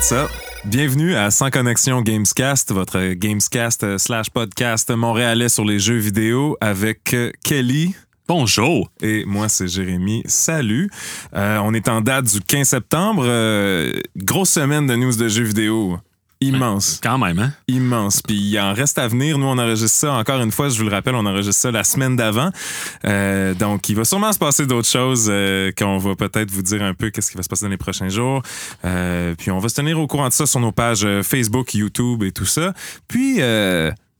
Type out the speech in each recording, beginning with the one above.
What's up? Bienvenue à Sans Connexion Gamescast, votre Gamescast slash podcast montréalais sur les jeux vidéo avec euh, Kelly. Bonjour. Et moi, c'est Jérémy. Salut. Euh, on est en date du 15 septembre. Euh, grosse semaine de news de jeux vidéo. Immense. Quand même, hein? Immense. Puis il en reste à venir. Nous, on enregistre ça, encore une fois, je vous le rappelle, on enregistre ça la semaine d'avant. Euh, donc, il va sûrement se passer d'autres choses euh, qu'on va peut-être vous dire un peu qu'est-ce qui va se passer dans les prochains jours. Euh, puis on va se tenir au courant de ça sur nos pages euh, Facebook, YouTube et tout ça. Puis...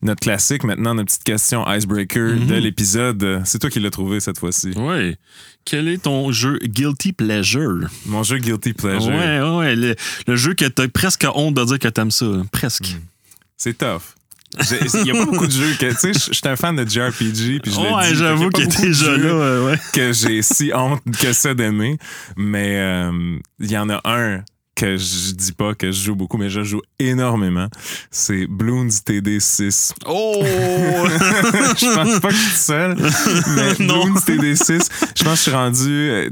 notre classique, maintenant, notre petite question icebreaker Mhm. de l'épisode. C'est toi qui l'as trouvé cette fois-ci. Oui. Quel est ton jeu Guilty Pleasure? Mon jeu Guilty Pleasure. Ouais, ouais. Le, le jeu que t'as presque honte de dire que t'aimes ça. Presque. C'est tough. Il n'y a pas beaucoup de jeux que. Tu sais, je suis un fan de JRPG. Puis je Ouais, j'avoue il y a de déjà jeux là. euh, ouais. Que j'ai si honte que ça d'aimer. Mais euh, il y en a un que je dis pas que je joue beaucoup, mais je joue énormément. C'est Bloons TD6. Oh! je pense pas que je suis seul, mais Non. Bloons TD6, je pense que je suis rendu. euh,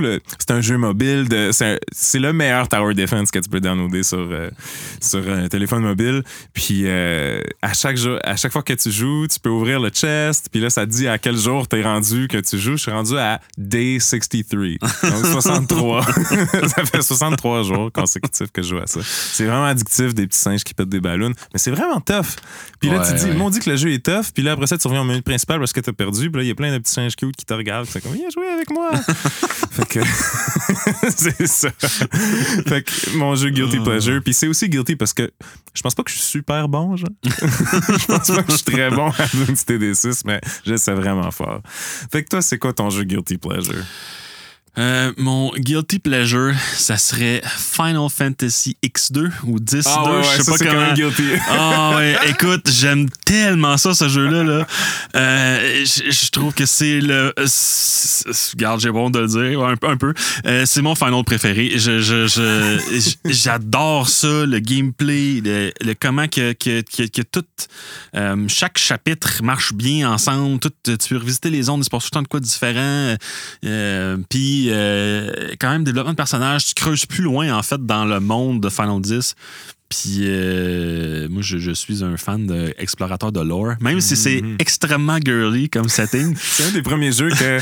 le- C'est un jeu mobile. de C'est le meilleur Tower Defense que tu peux downloader sur, euh, sur un téléphone mobile. Puis euh, à, chaque jour, à chaque fois que tu joues, tu peux ouvrir le chest. Puis là, ça te dit à quel jour t'es rendu que tu joues. Je suis rendu à Day 63. Donc 63. ça fait 63 jours consécutifs que je joue à ça. C'est vraiment addictif, des petits singes qui pètent des ballons. Mais c'est vraiment tough. Puis là, Ouais, tu dis, ouais. on dit que le jeu est tough. Puis là, après ça, tu reviens au menu principal parce que t'as perdu. Puis là, il y a plein de petits singes cute qui te regardent. C'est comme, viens jouer avec moi. fait que c'est ça. fait que mon jeu Guilty. Pleasure. Puis c'est aussi Guilty parce que je pense pas que je suis super bon, genre. je pense pas que je suis très bon à Bloons TD6, mais je sais vraiment fort. Fait que toi, c'est quoi ton jeu Guilty Pleasure? Euh, mon Guilty Pleasure, ça serait Final Fantasy X2 ou 10 Ah 2, ouais, ouais, je sais ça, pas quand comment. même Guilty. Ah ouais, écoute, j'aime tellement ça, ce jeu-là. Là. Euh, je trouve que c'est le. Regarde, j'ai bon de le dire, un, peu- un peu. Euh, c'est mon final préféré. Je, j'adore ça, le gameplay, le, le comment que, que, que, que tout. chaque chapitre marche bien ensemble. Tout, tu peux revisiter les zones, il se passe tout le temps de quoi de différent. Euh, Euh, quand même, développement de personnage, tu creuses plus loin, en fait, dans le monde de Final 10. Puis, euh, moi, je, je suis un fan d'explorateur de lore, même si c'est Mhm. extrêmement girly comme setting. C'est un des premiers jeux que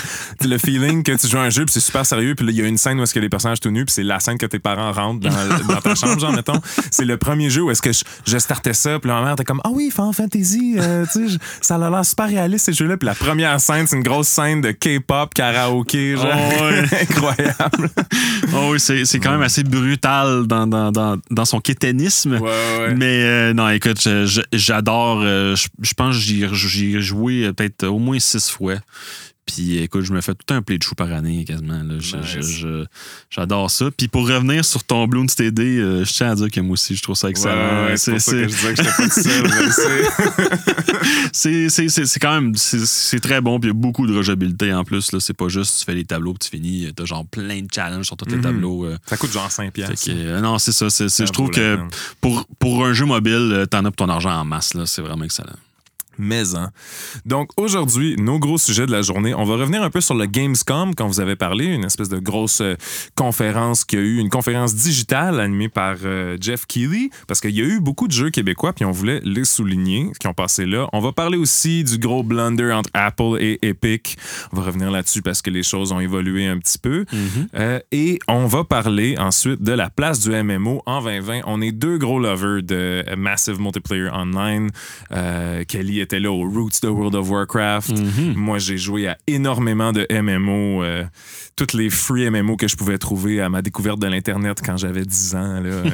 le feeling que tu joues à un jeu puis c'est super sérieux puis il y a une scène où est-ce que les personnages tout nus puis c'est la scène que tes parents rentrent dans, dans ta chambre genre mettons c'est le premier jeu où est-ce que je, je startais ça puis ma mère était comme ah oui Final Fantasy euh, tu sais ça a l'air super réaliste ces jeux là puis la première scène c'est une grosse scène de K-pop karaoké genre Oh, ouais. incroyable oh oui, c'est quand même assez brutal dans, dans, dans, dans son kéténisme. ouais ouais Mais euh, non, écoute, je- j'adore. euh, je, je pense que j'y j'y ai joué euh, peut-être au moins six fois. Puis écoute, je me fais tout un play de chou par année quasiment. Nice. J'adore ça. Puis pour revenir sur ton Bloons TD, euh, je tiens à dire que moi aussi, je trouve ça excellent. ouais, c'est ça que je disais que j'étais pas. C'est quand même c'est- très bon. Puis il y a beaucoup de rejabilité en plus. C'est pas juste tu fais les tableaux puis tu finis. T'as genre plein de challenges sur tous les Mhm. tableaux. euh. ça coûte genre 5 Fait piastres euh, non, c'est ça. je trouve que peine. pour, pour un jeu mobile, euh, t'en as pour ton argent en masse. C'est vraiment excellent. Mais hein. Donc aujourd'hui, nos gros sujets de la journée, on va revenir un peu sur le Gamescom quand vous avez parlé, une espèce de grosse euh, conférence qui a eu, une conférence digitale animée par euh, Jeff Keighley, parce qu'il y a eu beaucoup de jeux québécois, puis on voulait les souligner, qui ont passé là. On va parler aussi du gros blunder entre Apple et Epic. On va revenir là-dessus parce que les choses ont évolué un petit peu. Euh, et on va parler ensuite de la place du MMO en 2020. On est deux gros lovers de Massive Multiplayer Online. Kelly était là aux Roots de World of Warcraft. Moi, j'ai joué à énormément de MMO. euh, toutes les free MMO que je pouvais trouver à ma découverte de l'Internet quand j'avais 10 ans. euh,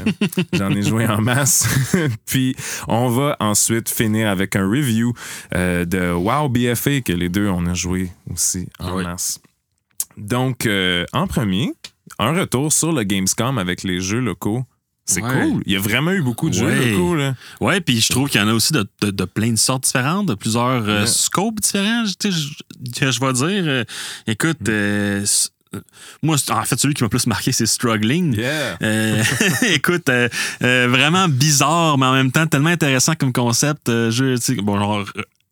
J'en ai joué en masse. Puis, on va ensuite finir avec un review euh, de WoW BFA que les deux, on a joué aussi en oui. masse. Donc, euh, en premier, un retour sur le Gamescom avec les jeux locaux. C'est Ouais. cool. Il y a vraiment eu beaucoup de jeux Ouais. locaux. Là. Ouais, puis je trouve qu'il y en a aussi de, de- de plein de sortes différentes, de plusieurs euh, scopes différents. Tu sais, Je, je vais dire, euh, écoute, Mm. euh, moi, en fait, celui qui m'a plus marqué, c'est Struggling. Yeah. Euh, écoute, euh, euh, vraiment bizarre, mais en même temps tellement intéressant comme concept. Jeu, bon, genre,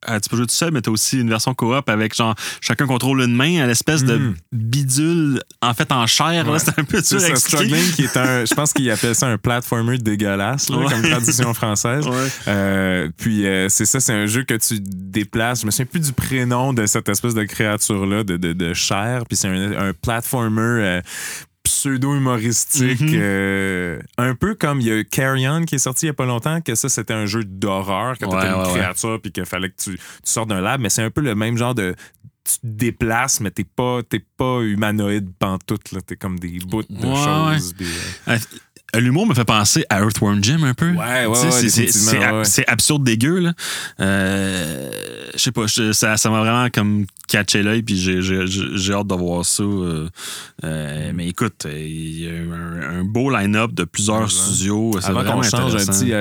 euh, tu peux jouer tout seul, mais t'as aussi une version coop avec genre chacun contrôle une main à l'espèce de Mhm. bidule en fait en chair. là. Ouais. C'est un peu dur ça. Struggling, qui est un. Je pense qu'il appelle ça un platformer dégueulasse, là, Ouais. comme traduction française. Ouais. Euh, puis euh, c'est ça, c'est un jeu que tu déplaces. Je me souviens plus du prénom de cette espèce de créature-là, de, de, de chair. Puis c'est un, un platformer pseudo-humoristique. Mhm. euh, un peu comme il y a Carry On qui est sorti il y a pas longtemps, que ça, c'était un jeu d'horreur, que Ouais, t'étais une ouais, créature, puis qu'il fallait que tu, tu sortes d'un lab. Mais c'est un peu le même genre de. Tu te déplaces, mais t'es pas, t'es pas humanoïde pantoute. T'es comme des bouts de choses. Euh, L'humour me fait penser à Earthworm Jim un peu. Ouais, ouais, ouais, c'est- ouais, absurde dégueu, là. Euh, je sais pas, ça ça m'a vraiment comme catché l'œil, puis j'ai- hâte de voir ça. euh, euh, mais écoute, il y a un, un beau line-up de plusieurs Ouais. studios. Avant qu'on change, un petit,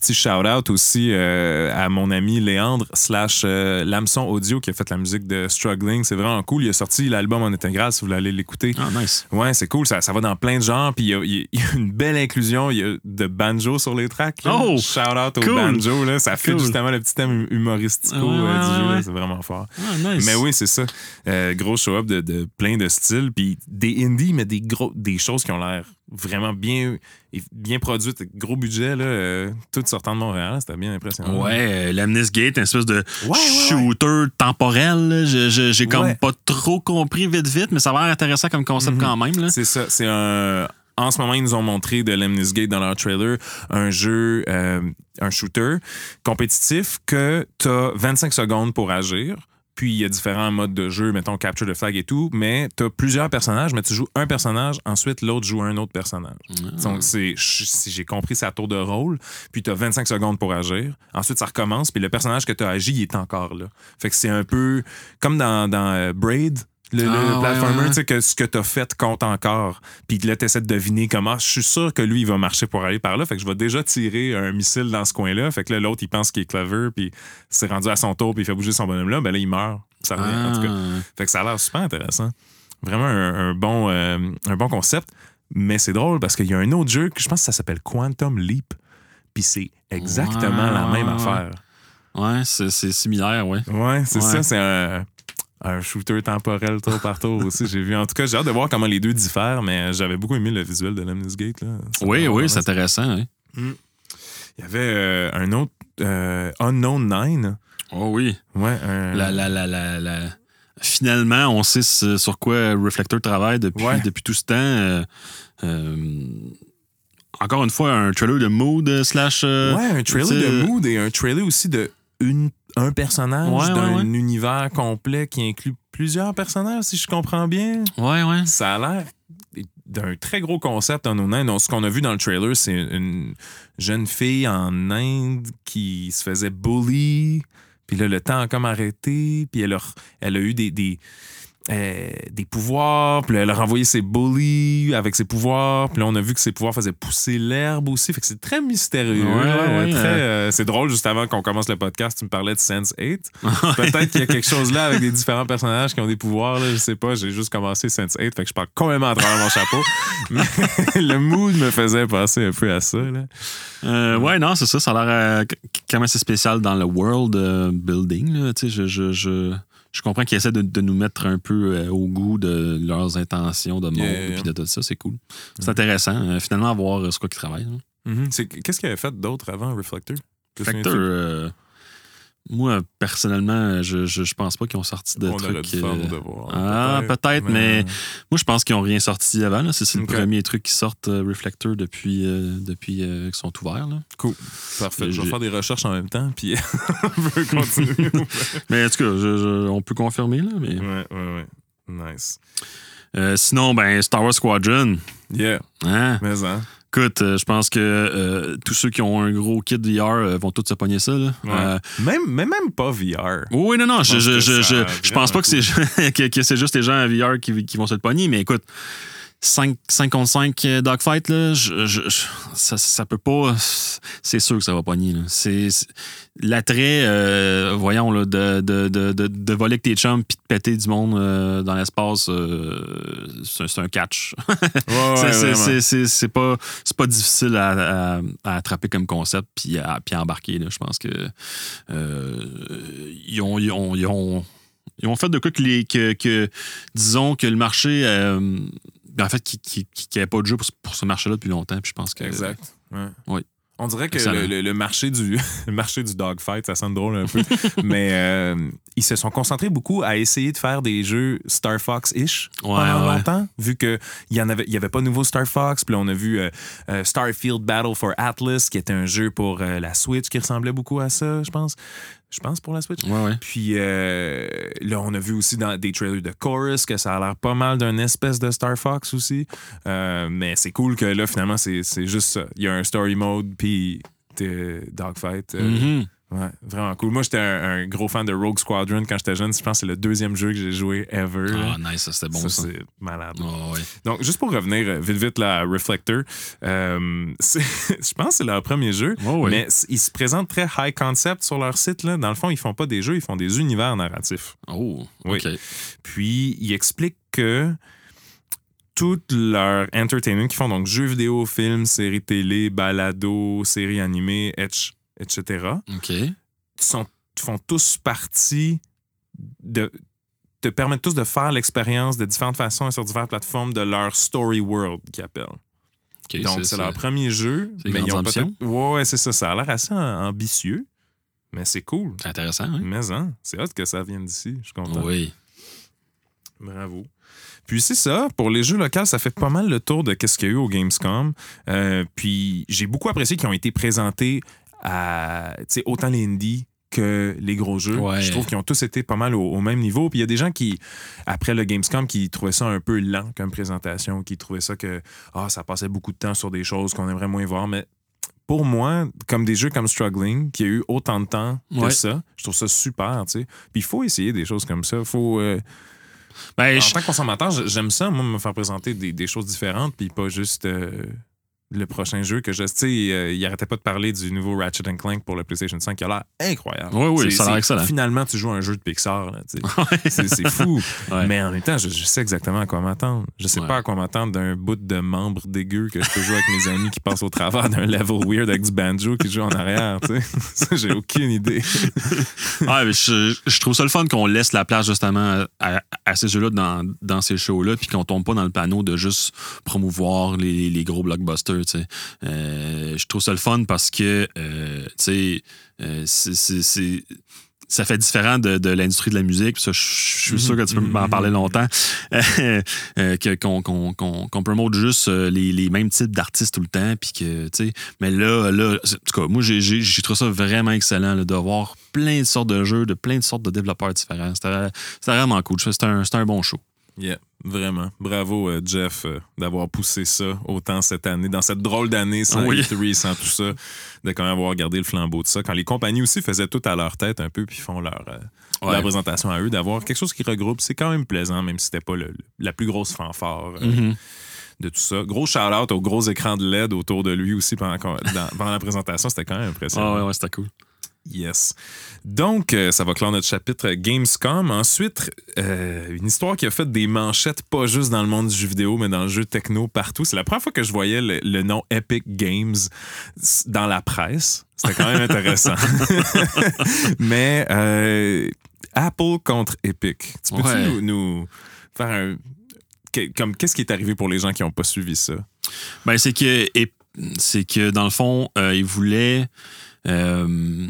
petit shout-out aussi à mon ami Léandre slash Lamson Audio qui a fait la musique de Struggling. C'est vraiment cool. Il a sorti l'album en intégral si vous voulez aller l'écouter. Ah, nice. Ouais, c'est cool. Ça, ça va dans plein de genres. Puis il y a, il y a une belle inclusion. Il y a de banjo sur les tracks. là. Oh! Shout-out au Cool! banjo. Là. Ça fait Cool. justement le petit thème humoristico Ouais, euh, du jeu. ouais. C'est vraiment fort. Ah, nice. Mais oui, c'est ça. Euh, gros show-up de, de plein de styles. Puis des indies, mais des, gros, des choses qui ont l'air vraiment bien, bien produites. Gros budget, là, euh, tout sortant de Montréal. C'était bien impressionnant. Ouais, l'Amnesty Gate, une espèce de ouais, ouais. shooter temporel. J'ai comme pas trop compris vite vite, mais ça a l'air intéressant comme concept Mhm. quand même. Là. C'est ça. C'est un. En ce moment, ils nous ont montré de Lemnis Gate dans leur trailer un jeu, euh, un shooter compétitif que tu as 25 secondes pour agir. Puis il y a différents modes de jeu, mettons capture the flag et tout, mais tu as plusieurs personnages, mais tu joues un personnage, ensuite l'autre joue un autre personnage. Ah. Donc, c'est, si j'ai compris, c'est à tour de rôle. Puis, tu as 25 secondes pour agir. Ensuite, ça recommence. Puis, le personnage que tu as agi, il est encore là. Fait que c'est un peu comme dans, dans euh, Braid, le, Ah, platformer, ouais. tu sais, que ce que tu as fait compte encore. Puis là, tu essaies de deviner comment. Je suis sûr que lui, il va marcher pour aller par là. Fait que je vais déjà tirer un missile dans ce coin-là. Fait que là, l'autre, il pense qu'il est clever. Puis, c'est rendu à son tour. Puis, il fait bouger son bonhomme-là. Ben là, il meurt. Ça revient, en tout cas. Ah. Fait que ça a l'air super intéressant. Vraiment un, un bon, euh, un bon concept. Mais c'est drôle parce qu'il y a un autre jeu que je pense que ça s'appelle Quantum Leap. Puis c'est exactement la même affaire. Ouais, c'est c'est similaire, ouais. Ouais, c'est Ouais. ça. C'est un, un shooter temporel tour par tour aussi. J'ai vu. En tout cas, j'ai hâte de voir comment les deux diffèrent, mais j'avais beaucoup aimé le visuel de Lemnis Gate. Là. Oui, oui, c'est intéressant. hein. Il y avait euh, un autre euh, Unknown Nine. Oh oui. Ouais, un- La, la, la, Finalement, on sait ce- sur quoi Reflector travaille depuis, Ouais. depuis tout ce temps. Euh, euh, encore une fois, un trailer de mood euh, slash. euh, Ouais, un trailer de mood et un trailer aussi de une, un personnage Ouais, ouais, d'un ouais. univers complet qui inclut plusieurs personnages, si je comprends bien. Ouais, ouais. Ça a l'air d'un très gros concept en Inde. Donc, ce qu'on a vu dans le trailer, c'est une jeune fille en Inde qui se faisait bully. Puis là, le temps a comme arrêté. Puis elle a, elle a eu des, des, euh, des pouvoirs. Puis elle a renvoyé ses bullies avec ses pouvoirs. Puis là, on a vu que ses pouvoirs faisaient pousser l'herbe aussi. Fait que c'est très mystérieux. Ouais, là. ouais, Très, euh. c'est drôle, juste avant qu'on commence le podcast, tu me parlais de Sense 8. Peut-être qu'il y a quelque chose là avec des différents personnages qui ont des pouvoirs. Là, je sais pas, j'ai juste commencé Sense 8, fait que je parle complètement à travers mon chapeau. Mais le mood me faisait penser un peu à ça. Là. Euh, ouais, non, c'est ça. Ça a l'air qu- quand même assez spécial dans le world building. Là. Tu sais, Je, je, je, je comprends qu'ils essaient de, de nous mettre un peu euh, au goût de leurs intentions de monde Yeah, et yeah. de tout ça. C'est cool. C'est intéressant. euh, finalement, à voir euh, ce quoi qu'ils travaillent. Mhm. C'est- Qu'est-ce qu'il avait fait d'autre avant Reflector? Euh, moi, personnellement, je, je, je pense pas qu'ils ont sorti de On trucs. euh, nos devoirs. ah, peut-être, mais moi, je pense qu'ils ont rien sorti avant. C'est le premier truc qui sort euh, Reflector depuis, euh, depuis euh, qu'ils sont ouverts. Là. Cool. Parfait. Je vais faire des recherches en même temps, puis on peut continuer. Mais en tout cas, je- on peut confirmer. Là, mais... ouais, ouais, ouais. Nice. Sinon, ben, Star Wars Squadron. Yeah, Hein? mais hein? Écoute, euh, je pense que euh, tous ceux qui ont un gros kit VR euh, vont tous se pogner ça. Là. Ouais. Même, mais même pas VR. oui, non, non, je, pense je, je, je, je pense pas que c'est, que, que c'est juste les gens à VR qui, qui vont se le pogner, mais écoute, 5, 5 contre 5 euh, dogfight, là, je, je- je- ça, ça peut pas. C'est sûr que ça va pogner. là. C'est l'attrait, euh, voyons, là, de, de, de, de, voler avec tes chums puis de péter du monde euh, dans l'espace, euh, c'est un catch. Ouais, C'est- pas, c'est pas difficile à, à- à attraper comme concept puis à, puis à embarquer. là. Je pense que ils, ont, ils, ont, ils, ont, ils ont fait de quoi que, les, que, que disons que le marché euh, en fait qu'il qui, qui, avait pas de jeu pour, ce- pour ce marché-là depuis longtemps. Puis je pense que Exact. Ouais. Oui. On dirait que le, le- le marché du le marché du dogfight, ça sonne drôle un peu, mais euh, ils se sont concentrés beaucoup à essayer de faire des jeux Star Fox-ish Ouais, pendant ouais. longtemps, vu que il y en avait, y avait pas de nouveau Star Fox, puis là, on a vu euh, euh, Starfield Battle for Atlas, qui était un jeu pour la Switch qui ressemblait beaucoup à ça, je pense. Je pense pour la Switch. Ouais, ouais. Puis euh, là, on a vu aussi dans des trailers de Chorus que ça a l'air pas mal d'un espèce de Star Fox aussi. Euh, mais c'est cool que là, finalement, c'est juste ça. Il y a un story mode, puis dogfight. euh, Mhm. Ouais, vraiment cool. Moi, j'étais un, un gros fan de Rogue Squadron quand j'étais jeune. Je pense que c'est le deuxième jeu que j'ai joué ever. Ah, nice, ça, c'était bon ça, ça. c'est malade. Ah, ouais. Donc, juste pour revenir euh, vite, vite là, à Reflector, euh, je pense que c'est leur premier jeu, ouais. mais ils se présentent très high concept sur leur site. Là. Dans le fond, ils font pas des jeux, ils font des univers narratifs. Oh, Oui. OK. Puis, ils expliquent que tout leur entertainment qu'ils font, donc jeux vidéo, films, séries télé, balados, séries animées, etc., etc., OK. sont, font tous partie de te permettent tous de faire l'expérience de différentes façons et sur diverses plateformes de leur story world qu'ils appellent. Donc, c'est leur premier jeu. Mais ils ont. Ouais, ouais, c'est ça. Ça a l'air assez am- ambitieux, mais c'est cool. C'est intéressant, hein? Mais hein, c'est hot que ça vienne d'ici. Je suis content. Oui. Bravo. Puis c'est ça, pour les jeux locaux, ça fait pas mal le tour de qu'est-ce qu'il y a eu au Gamescom. Euh, puis j'ai beaucoup apprécié qu'ils ont été présentés à autant les indies que les gros jeux. Ouais. Je trouve qu'ils ont tous été pas mal au, au même niveau. Puis il y a des gens qui, après le Gamescom, qui trouvaient ça un peu lent comme présentation, qui trouvaient ça que ah, ça passait beaucoup de temps sur des choses qu'on aimerait moins voir. Mais pour moi, comme des jeux comme Struggling, qui a eu autant de temps que Ouais. ça, je trouve ça super. Puis il faut essayer des choses comme ça. Faut. euh, Ben, en je- tant que consommateur, j'aime ça, moi, me faire présenter des, des choses différentes, puis pas juste euh, le prochain jeu que je. Sais, euh, il arrêtait pas de parler du nouveau Ratchet Clank pour le PlayStation 5 qui a l'air incroyable. Oui, oui, ça a l'air excellent. Finalement, tu joues à un jeu de Pixar, c'est fou. Ouais. Mais en même temps, je, je sais exactement à quoi m'attendre. Je sais Ouais. pas à quoi m'attendre d'un bout de membre dégueu que je peux jouer avec mes amis qui passent au travers d'un level weird avec du banjo qui joue en arrière, j'ai aucune idée. Ouais, mais je, je trouve ça le fun qu'on laisse la place justement à, à ces jeux-là dans, dans ces shows-là, puis qu'on tombe pas dans le panneau de juste promouvoir les, les gros blockbusters. Euh, je trouve ça le fun parce que, euh, tu sais, euh, ça fait différent de, de l'industrie de la musique. ça, je je suis sûr que tu peux m'en parler longtemps. Qu'on promote juste les, les mêmes types d'artistes tout le temps. Puis que, mais là, là, en tout cas, moi, j'ai- trouvé ça vraiment excellent là, de voir plein de sortes de jeux, de plein de sortes de développeurs différents. C'était vraiment cool. C'était un, un bon show. Yeah, vraiment. Bravo, euh, Jeff, euh, d'avoir poussé ça autant cette année, dans cette drôle d'année sans Oui. E3, sans tout ça, de quand même avoir gardé le flambeau de ça. Quand les compagnies aussi faisaient tout à leur tête un peu, puis font leur, euh, Ouais. leur présentation à eux, d'avoir quelque chose qui regroupe, c'est quand même plaisant, même si c'était pas le- la plus grosse fanfare Mhm. de tout ça. Gros shout-out au gros écran de LED autour de lui aussi pendant la présentation, c'était quand même impressionnant. Ah ouais, ouais, c'était cool. Yes. Donc, euh, ça va clore notre chapitre Gamescom. Ensuite, euh, une histoire qui a fait des manchettes, pas juste dans le monde du jeu vidéo, mais dans le jeu techno partout. C'est la première fois que je voyais le, le nom Epic Games dans la presse. C'était quand même intéressant. mais euh, Apple contre Epic. Tu peux-tu Ouais. nous, nous faire un. comme, qu'est-ce qui est arrivé pour les gens qui n'ont pas suivi ça? Ben, c'est que, c'est que dans le fond, ils voulaient. Euh,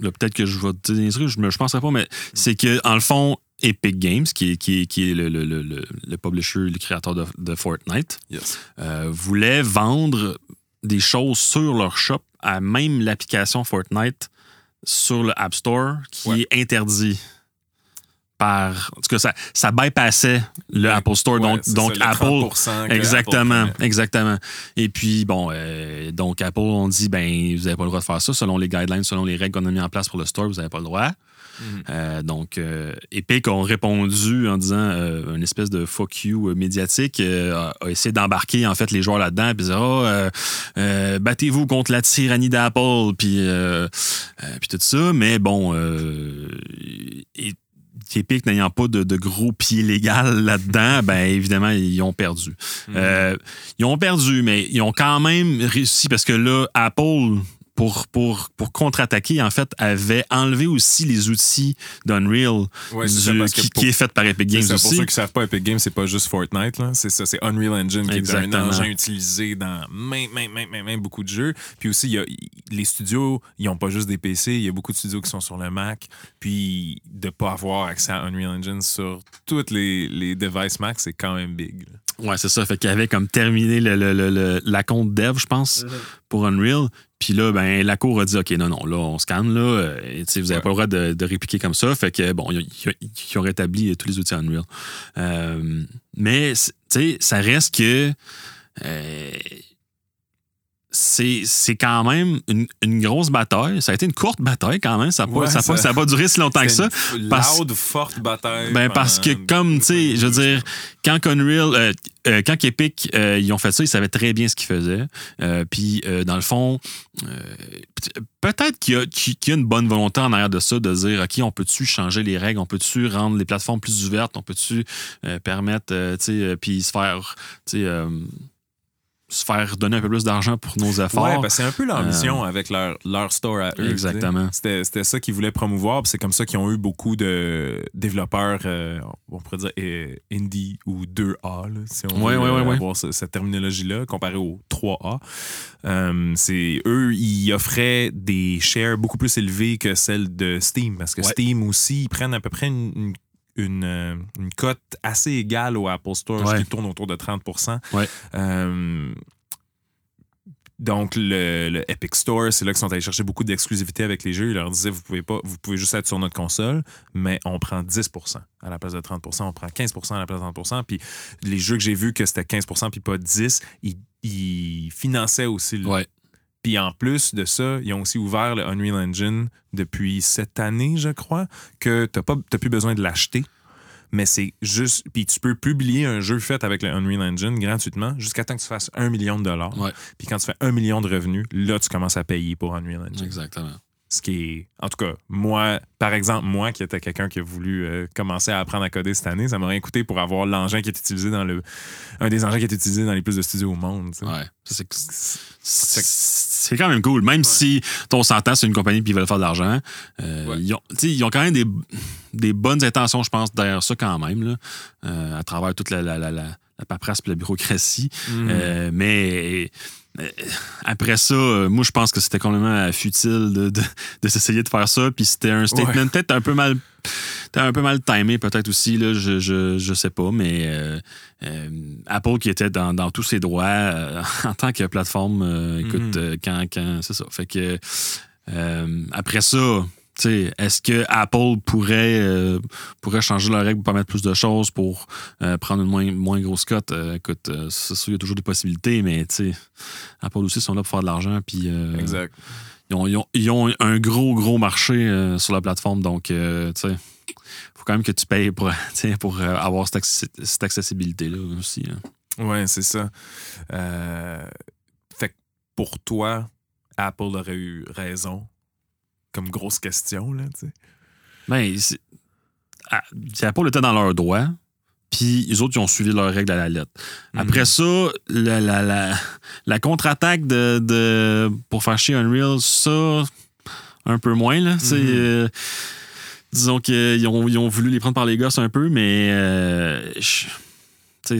peut-être que je vais te dire des trucs, je ne penserais pas, mais c'est que, en le fond, Epic Games, qui est, qui est, qui est le, le, le, le- le publisher, le créateur de, de Fortnite, Yes. euh, voulait vendre des choses sur leur shop à même l'application Fortnite sur le App Store qui Ouais. est interdit par. En tout cas, ça, ça bypassait le Ouais, Apple Store. ouais, donc, c'est donc ça, le Apple. 30% que Exactement, Apple exactement. Et puis, bon, euh, donc Apple, on dit, ben, vous n'avez pas le droit de faire ça. Selon les guidelines, selon les règles qu'on a mis en place pour le store, vous n'avez pas le droit. Mhm. Euh, donc, euh, Epic ont répondu en disant euh, une espèce de fuck you euh, médiatique, euh, a, a essayé d'embarquer en fait les joueurs là-dedans, puis oh, battez-vous contre la tyrannie d'Apple, puis puis tout ça. Mais bon, euh, et- Epic n'ayant pas de, de gros pieds légal là-dedans, ben évidemment ils ont perdu. Mhm. Euh, ils ont perdu, mais ils ont quand même réussi parce que là, Apple, pour, pour, pour contre-attaquer, en fait, avait enlevé aussi les outils d'Unreal Ouais, du- qui, pour- qui est fait par Epic Games ça, pour aussi. ceux qui savent pas, Epic Games, c'est pas juste Fortnite. là. C'est ça, c'est Unreal Engine qui est un engin utilisé dans même, même, même, même, même beaucoup de jeux. Puis aussi, y a, les studios, ils ont pas juste des PC, il y a beaucoup de studios qui sont sur le Mac. Puis de pas avoir accès à Unreal Engine sur toutes les, les devices Mac, c'est quand même big. là. Ouais, c'est ça. Fait qu'il avait comme terminé le, le- le- le- la compte dev, je pense, pour Unreal. Puis là, ben, la cour a dit OK, non, non, là, on scanne, là. euh, vous n'avez pas le droit de, répliquer comme ça. Fait que, bon, ils, ont rétabli tous les outils Unreal. Euh, mais, tu sais, ça reste que. euh, c'est quand même une, une grosse bataille. Ça a été une courte bataille quand même. Ça n'a Ouais, pas- ça- ça pas duré si longtemps que ça. Une parce- loud, forte bataille. Ben parce que pendant- comme tu sais, je veux dire, quand Unreal, euh, euh, quand Epic euh, ils ont fait ça, ils savaient très bien ce qu'ils faisaient. Euh, Puis euh, dans le fond, euh, peut- peut-être qu'il y, y a une bonne volonté en arrière de ça, de dire ok, on peut-tu changer les règles, on peut-tu rendre les plateformes plus ouvertes, on peut-tu euh, permettre, euh, tu sais, euh, puis se faire, tu sais. Euh, se faire donner un peu plus d'argent pour nos efforts. Ouais, parce que c'est un peu leur mission avec leur, leur store à eux. Exactement. C'était ça qu'ils voulaient promouvoir, c'est comme ça qu'ils ont eu beaucoup de développeurs, euh, on pourrait dire euh, indie ou 2A, là, si on Ouais, veut ouais, euh, avoir ce- cette terminologie-là, comparé au 3A. Euh, c'est eux, ils offraient des shares beaucoup plus élevés que celles de Steam, parce que. Steam aussi, ils prennent à peu près une, une- une, euh, une cote assez égale au Apple Store, Ouais. qui tourne autour de 30 Ouais. Euh, donc, le, le Epic Store, c'est là qu'ils sont allés chercher beaucoup d'exclusivité avec les jeux. Ils leur disaient, vous pouvez pas, vous pouvez juste être sur notre console, mais on prend 10% à la place de 30% on prend 15% à la place de 30 Puis les jeux que j'ai vus que c'était 15% puis pas 10 ils, ils finançaient aussi le, Ouais. Puis en plus de ça, ils ont aussi ouvert le Unreal Engine depuis cette année, je crois, que tu n'as plus besoin de l'acheter. Mais c'est juste. Puis tu peux publier un jeu fait avec le Unreal Engine gratuitement jusqu'à temps que tu fasses un million de dollars. Ouais. Puis quand tu fais un million de revenus, là, tu commences à payer pour Unreal Engine. Exactement. Ce qui est. En tout cas, moi, par exemple, moi qui étais quelqu'un qui a voulu euh, commencer à apprendre à coder cette année, ça m'aurait coûté pour avoir l'engin qui est utilisé dans le. Un des engins qui est utilisé dans les plus de studios au monde. Ouais. C'est- quand même cool. Même si on s'entend, c'est une compagnie puis ils veulent faire de l'argent. euh, Ouais. ils, ont, ils ont quand même des, des bonnes intentions, je pense, derrière ça quand même, là, euh, à travers toute la, la, la, la, la paperasse et la bureaucratie. Mhm. Mais après ça, euh, moi, je pense que c'était complètement futile de, de, de s'essayer de faire ça. Puis c'était un statement Ouais. peut-être un peu mal. T'as un peu mal timé, peut-être aussi, là, je, je, je sais pas, mais euh, euh, Apple qui était dans, dans tous ses droits euh, en tant que plateforme, euh, écoute, Mhm. euh, quand, quand c'est ça. Fait que euh, après ça, est-ce que Apple pourrait, euh, pourrait changer leurs règles pour permettre plus de choses, pour euh, prendre une moins, moins grosse cote? Euh, écoute, c'est sûr, il y a toujours des possibilités, mais Apple aussi sont là pour faire de l'argent, puis Exact. ils, ont, ils ont- ils ont un gros, gros marché sur la plateforme, donc, tu sais, faut quand même que tu payes pour, pour avoir cette, accessi- cette accessibilité-là aussi. hein. Ouais, c'est ça. Euh, fait que pour toi, Apple aurait eu raison comme grosse question, là, tu sais. Ben, c'est- ah, c'est Apple était dans leurs droits, puis les autres, ils ont suivi leurs règles à la lettre. Après Mhm. ça, la, la, la, la contre-attaque de, de- pour faire chier Unreal, ça, un peu moins, là. C'est, Mhm. euh, disons qu'ils ont, ils ont voulu les prendre par les gosses un peu, mais euh, je-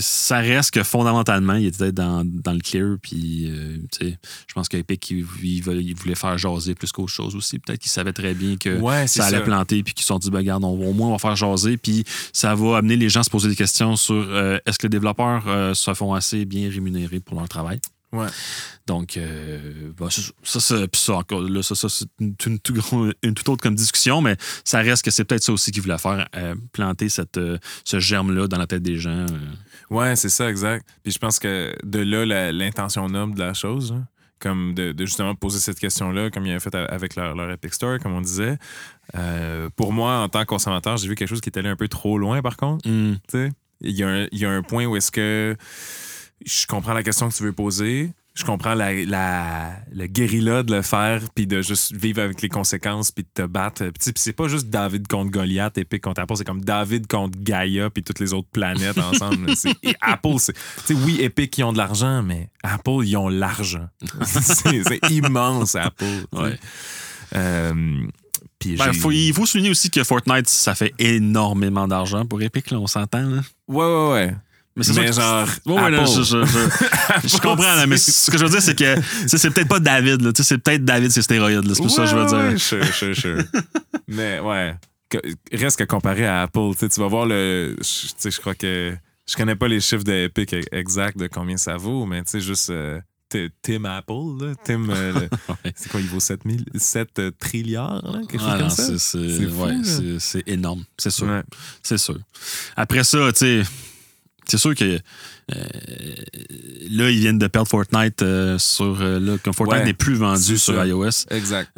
ça reste que fondamentalement, ils étaient dans, dans le clear, puis euh, tu sais, je pense qu'Epic, ils voulaient faire jaser plus qu'autre chose aussi. Peut-être qu'ils savaient très bien que Ouais, ça allait ça. planter, puis qu'ils se sont dit, ben, regarde, on, au moins, on va faire jaser, puis ça va amener les gens à se poser des questions sur euh, est-ce que les développeurs euh, se font assez bien rémunérés pour leur travail? Ouais. Donc, euh, bah, ça, ça, ça, ça, ça, ça, c'est une, une toute autre comme discussion, mais ça reste que c'est peut-être ça aussi qu'il voulait faire, euh, planter cette, euh, ce germe-là dans la tête des gens. Ouais, c'est ça, exact. Puis je pense que de là, l'intention noble de la chose, hein, comme de, de justement poser cette question-là, comme il avait fait avec leur, leur Epic Store, comme on disait. Euh, pour moi, en tant que consommateur, j'ai vu quelque chose qui est allé un peu trop loin, par contre. Sais. Il y, a un- il y a un point où est-ce que je comprends la question que tu veux poser. Je comprends la, la, le guérilla de le faire, puis de juste vivre avec les conséquences, puis de te battre. Puis c'est pas juste David contre Goliath, Epic contre Apple, c'est comme David contre Gaia, puis toutes les autres planètes ensemble. Et Apple, c'est. Tu sais, oui, Epic, ils ont de l'argent, mais Apple, ils ont l'argent. c'est immense, Apple. Ouais. Euh, puis Ben, faut- il faut souligner aussi que Fortnite, ça fait énormément d'argent pour Epic, là, on s'entend. Là. Ouais, ouais, ouais. Mais c'est Mais sûr que- genre, Ouais, ouais, là, je, je- je- je comprends, là, mais ce que je veux dire, c'est que c'est peut-être pas David, là, tu sais, c'est peut-être David, c'est stéroïdes. là, C'est pour ça que je veux dire. ouais, sure, sure, sure. Mais ouais, que- reste que comparé à Apple, tu vas voir le. Je tu sais, je crois que. Je connais pas les chiffres de Epic exacts de combien ça vaut, mais tu sais, juste. euh, Tim Apple, là, Tim, euh, Ouais. c'est quoi, il vaut 7, 000 7 euh, trilliards, là, quelque chose comme non, ça? c'est- ouais, énorme, c'est sûr. Ouais. C'est sûr. Après ça, tu sais, c'est sûr que euh, là, ils viennent de perdre Fortnite euh, sur. euh, là, comme Fortnite Ouais, n'est plus vendu sur ça. iOS. Exact.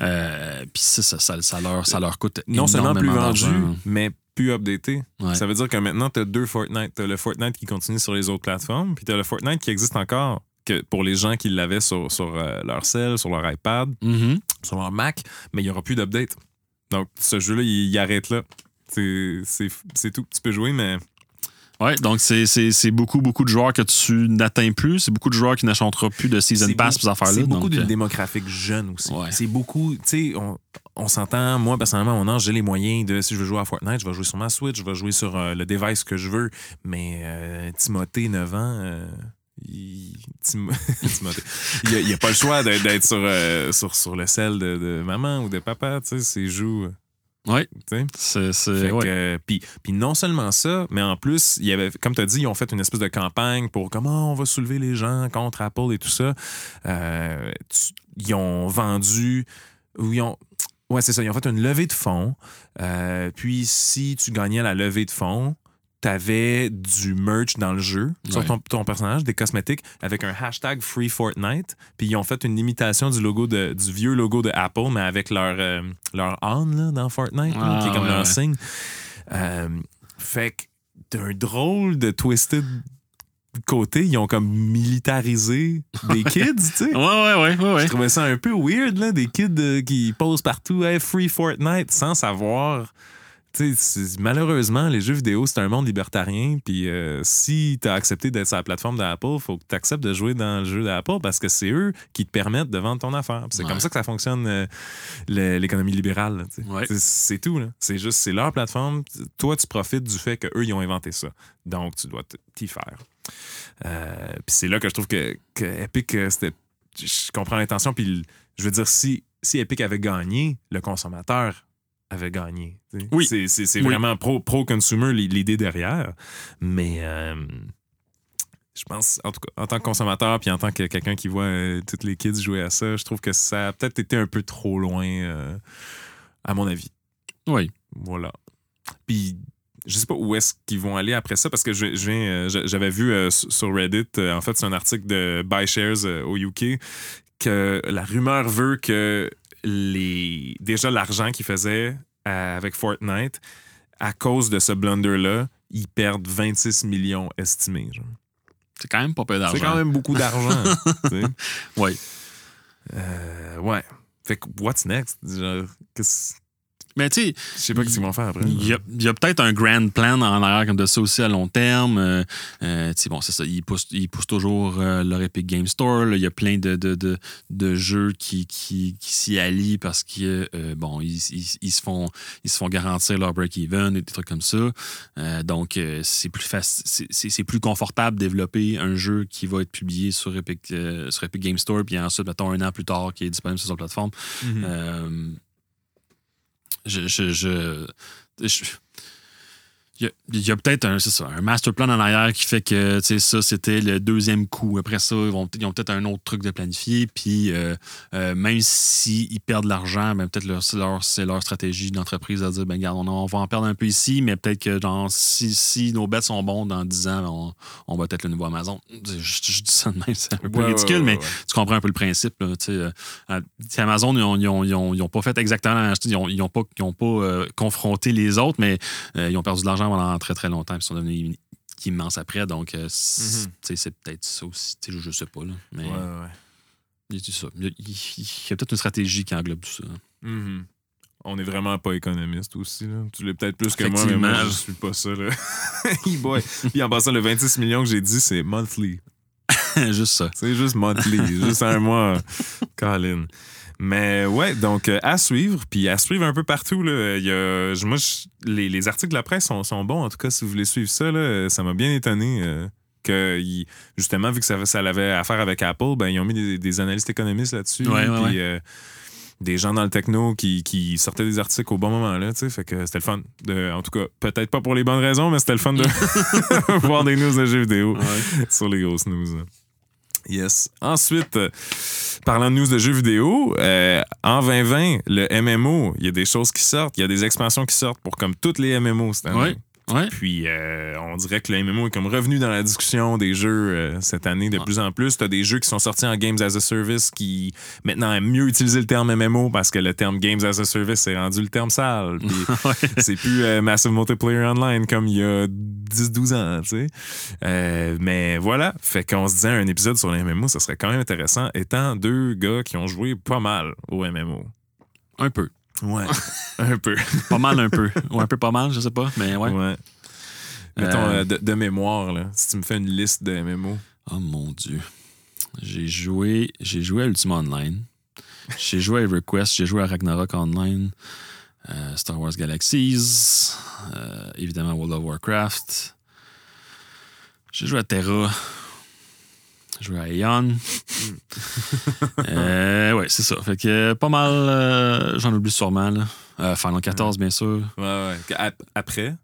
Puis ça, ça, leur, ça leur coûte Non seulement plus vendu, mais plus updaté. Ouais. Ça veut dire que maintenant, tu as deux Fortnite. Tu as le Fortnite qui continue sur les autres plateformes, puis tu as le Fortnite qui existe encore que pour les gens qui l'avaient sur, sur leur cell, sur leur iPad, Mhm. sur leur Mac, mais il n'y aura plus d'update. Donc, ce jeu-là, il, il arrête là. C'est tout. Tu peux jouer, mais Ouais, donc c'est- c'est c'est beaucoup, beaucoup de joueurs que tu n'atteins plus. C'est beaucoup de joueurs qui n'achèteront plus de Season Pass pour ces affaires-là. C'est beaucoup d'une euh, démographique jeune aussi. Ouais. C'est beaucoup, tu sais, on, on s'entend, moi personnellement, à mon âge, j'ai les moyens de, si je veux jouer à Fortnite, je vais jouer sur ma Switch, je vais jouer sur euh, le device que je veux, mais euh, Timothée, 9 ans, euh, il, Tim- Timothée, il, a, a pas le choix d'être d'être sur, euh, sur, sur le sel de, de maman ou de papa, tu sais, c'est joue. Sais? c'est- puis, puis non seulement ça, mais en plus, il y avait, comme tu as dit, ils ont fait une espèce de campagne pour comment on va soulever les gens contre Apple et tout ça. Euh, tu- ils ont vendu, ou ils ont, ouais, c'est ça, ils ont fait une levée de fonds. Euh, puis si tu gagnais la levée de fonds, T'avais du merch dans le jeu sur Ouais. ton, ton personnage, des cosmétiques, avec un hashtag Free Fortnite. Puis ils ont fait une imitation du logo de, du vieux logo de Apple, mais avec leur, euh, leur âne là, dans Fortnite, là, Ah, qui est comme ouais, leur ouais. signe. Euh, fait que d'un drôle de twisted côté, ils ont comme militarisé des kids, tu sais. Ouais, ouais, ouais, ouais, ouais. Je trouvais ça un peu weird, là, des kids euh, qui posent partout, hey, free Fortnite, sans savoir. Malheureusement, les jeux vidéo, c'est un monde libertarien. Puis euh, si tu as accepté d'être sur la plateforme d'Apple, faut que tu acceptes de jouer dans le jeu d'Apple parce que c'est eux qui te permettent de vendre ton affaire. C'est Ouais. comme ça que ça fonctionne, euh, l'économie libérale. Ouais. C'est- tout. C'est juste, c'est leur plateforme. Toi, tu profites du fait qu'eux, ils ont inventé ça. Donc, tu dois t'y faire. Euh, puis c'est là que je trouve que, que Epic, c'était. Je comprends l'intention. Puis je veux dire, si, si Epic avait gagné, le consommateur avait gagné. Oui. C'est, Oui. vraiment pro- pro-consumer l'i- l'idée derrière. Mais euh, je pense, en tout cas, en tant que consommateur, puis en tant que quelqu'un qui voit euh, toutes les kids jouer à ça, je trouve que ça a peut-être été un peu trop loin, euh, à mon avis. Oui. Voilà. Puis, je sais pas où est-ce qu'ils vont aller après ça, parce que je, je viens, euh, je- j'avais vu euh, sur Reddit, euh, en fait, c'est un article de Buy Shares au UK, que la rumeur veut que les déjà l'argent qu'ils faisaient euh, avec Fortnite, à cause de ce blunder-là, ils perdent 26 millions estimés. genre. C'est quand même pas peu d'argent. C'est quand même beaucoup d'argent. Ouais. Euh, ouais. Fait que, what's next? Genre, qu'est-ce- Mais tu sais, je sais pas ce qu'ils vont faire après. Il y a, peut-être un grand plan en arrière comme de ça aussi à long terme. Euh, euh, tu sais, bon, c'est ça. Ils poussent, ils poussent toujours euh, leur Epic Game Store. là. Il y a plein de, de, de, de jeux qui, qui, qui s'y allient parce que bon, ils, ils, ils se font, ils se font garantir leur break-even et des trucs comme ça. Donc, c'est plus c'est- plus confortable de développer un jeu qui va être publié sur Epic, sur Epic Game Store, puis ensuite, mettons, un an plus tard, qui est disponible sur sa plateforme. Mhm. Euh, je, je, je, je- Il y a, peut-être un, master plan en arrière qui fait que ça, c'était le deuxième coup. Après ça, ils, vont, ils ont peut-être un autre truc de planifier. Puis euh, euh, même s'ils perdent de l'argent, ben, peut-être leur, c'est, leur, c'est leur stratégie d'entreprise à dire ben, regarde, on, on va en perdre un peu ici, mais peut-être que genre, si, si nos bêtes sont bons dans 10 ans, on, on va être le nouveau Amazon. Je, je- je dis ça de même, c'est un peu Ouais, ridicule, ouais, mais tu comprends un peu le principe. Là, euh, Amazon, ils ont, ils ont- ils ont- ils ont pas fait exactement la même chose. Ils ont, ils ont pas, ils ont pas confronté les autres, mais ils ont perdu de l'argent pendant très très longtemps. Puis ils sont devenus immenses après. Donc, euh, Mhm. sais, c'est peut-être ça aussi. Je, je sais pas. Là, mais Ouais, ouais. il y a ça. Il y a, il y a peut-être une stratégie qui englobe tout ça. Mhm. On est vraiment pas économiste aussi. Là. Tu l'es peut-être plus que moi, mais moi, je suis pas ça. Là. Hey boy. Puis en passant, le 26 millions que j'ai dit, c'est monthly. Juste ça. C'est juste monthly. juste un mois. Colin. Mais ouais, donc euh, à suivre, puis à suivre un peu partout. Là. Il y a, je- moi, je- les, les articles de la presse sont, sont bons. En tout cas, si vous voulez suivre ça, là, ça m'a bien étonné. euh, que justement, vu que ça, ça avait affaire avec Apple, ben, ils ont mis des, des analystes économistes là-dessus. Ouais, ouais, puis, ouais. euh, des gens dans le techno qui, qui sortaient des articles au bon moment. Là, tu sais. fait que c'était le fun. De, en tout cas, peut-être pas pour les bonnes raisons, mais c'était le fun de voir des news de jeux vidéo sur les grosses news. Yes. Ensuite, euh, parlant de news de jeux vidéo, euh, en 2020, le MMO, il y a des choses qui sortent, il y a des expansions qui sortent pour comme toutes les MMO. Ouais. Puis euh, on dirait que le MMO est comme revenu dans la discussion des jeux euh, cette année de Ouais. plus en plus. Tu as des jeux qui sont sortis en Games as a Service qui maintenant aiment mieux utiliser le terme MMO parce que le terme Games as a Service c'est rendu le terme sale. Ouais. c'est plus euh, Massive Multiplayer Online comme il y a 10-12 ans, tu sais. Euh, mais voilà, fait qu'on se disait un épisode sur les MMO, ça serait quand même intéressant, étant deux gars qui ont joué pas mal au MMO. Un peu. Ouais, un peu. Pas mal, un peu. Ou un peu pas mal, je sais pas. Mais ouais. Ouais. Mettons, Euh, euh, de, de mémoire, là, si tu me fais une liste de MMO. Oh mon dieu. J'ai joué, j'ai joué à Ultima Online. J'ai joué à EverQuest, j'ai joué à Ragnarok Online, euh, Star Wars Galaxies, euh, évidemment World of Warcraft. J'ai joué à Terra. J'ai joué à Aeon. Euh, ouais, c'est ça. Fait que euh, pas mal, euh, j'en oublie sûrement. Là. Euh, Final 14, bien sûr. Ouais, ouais. Ap- Après,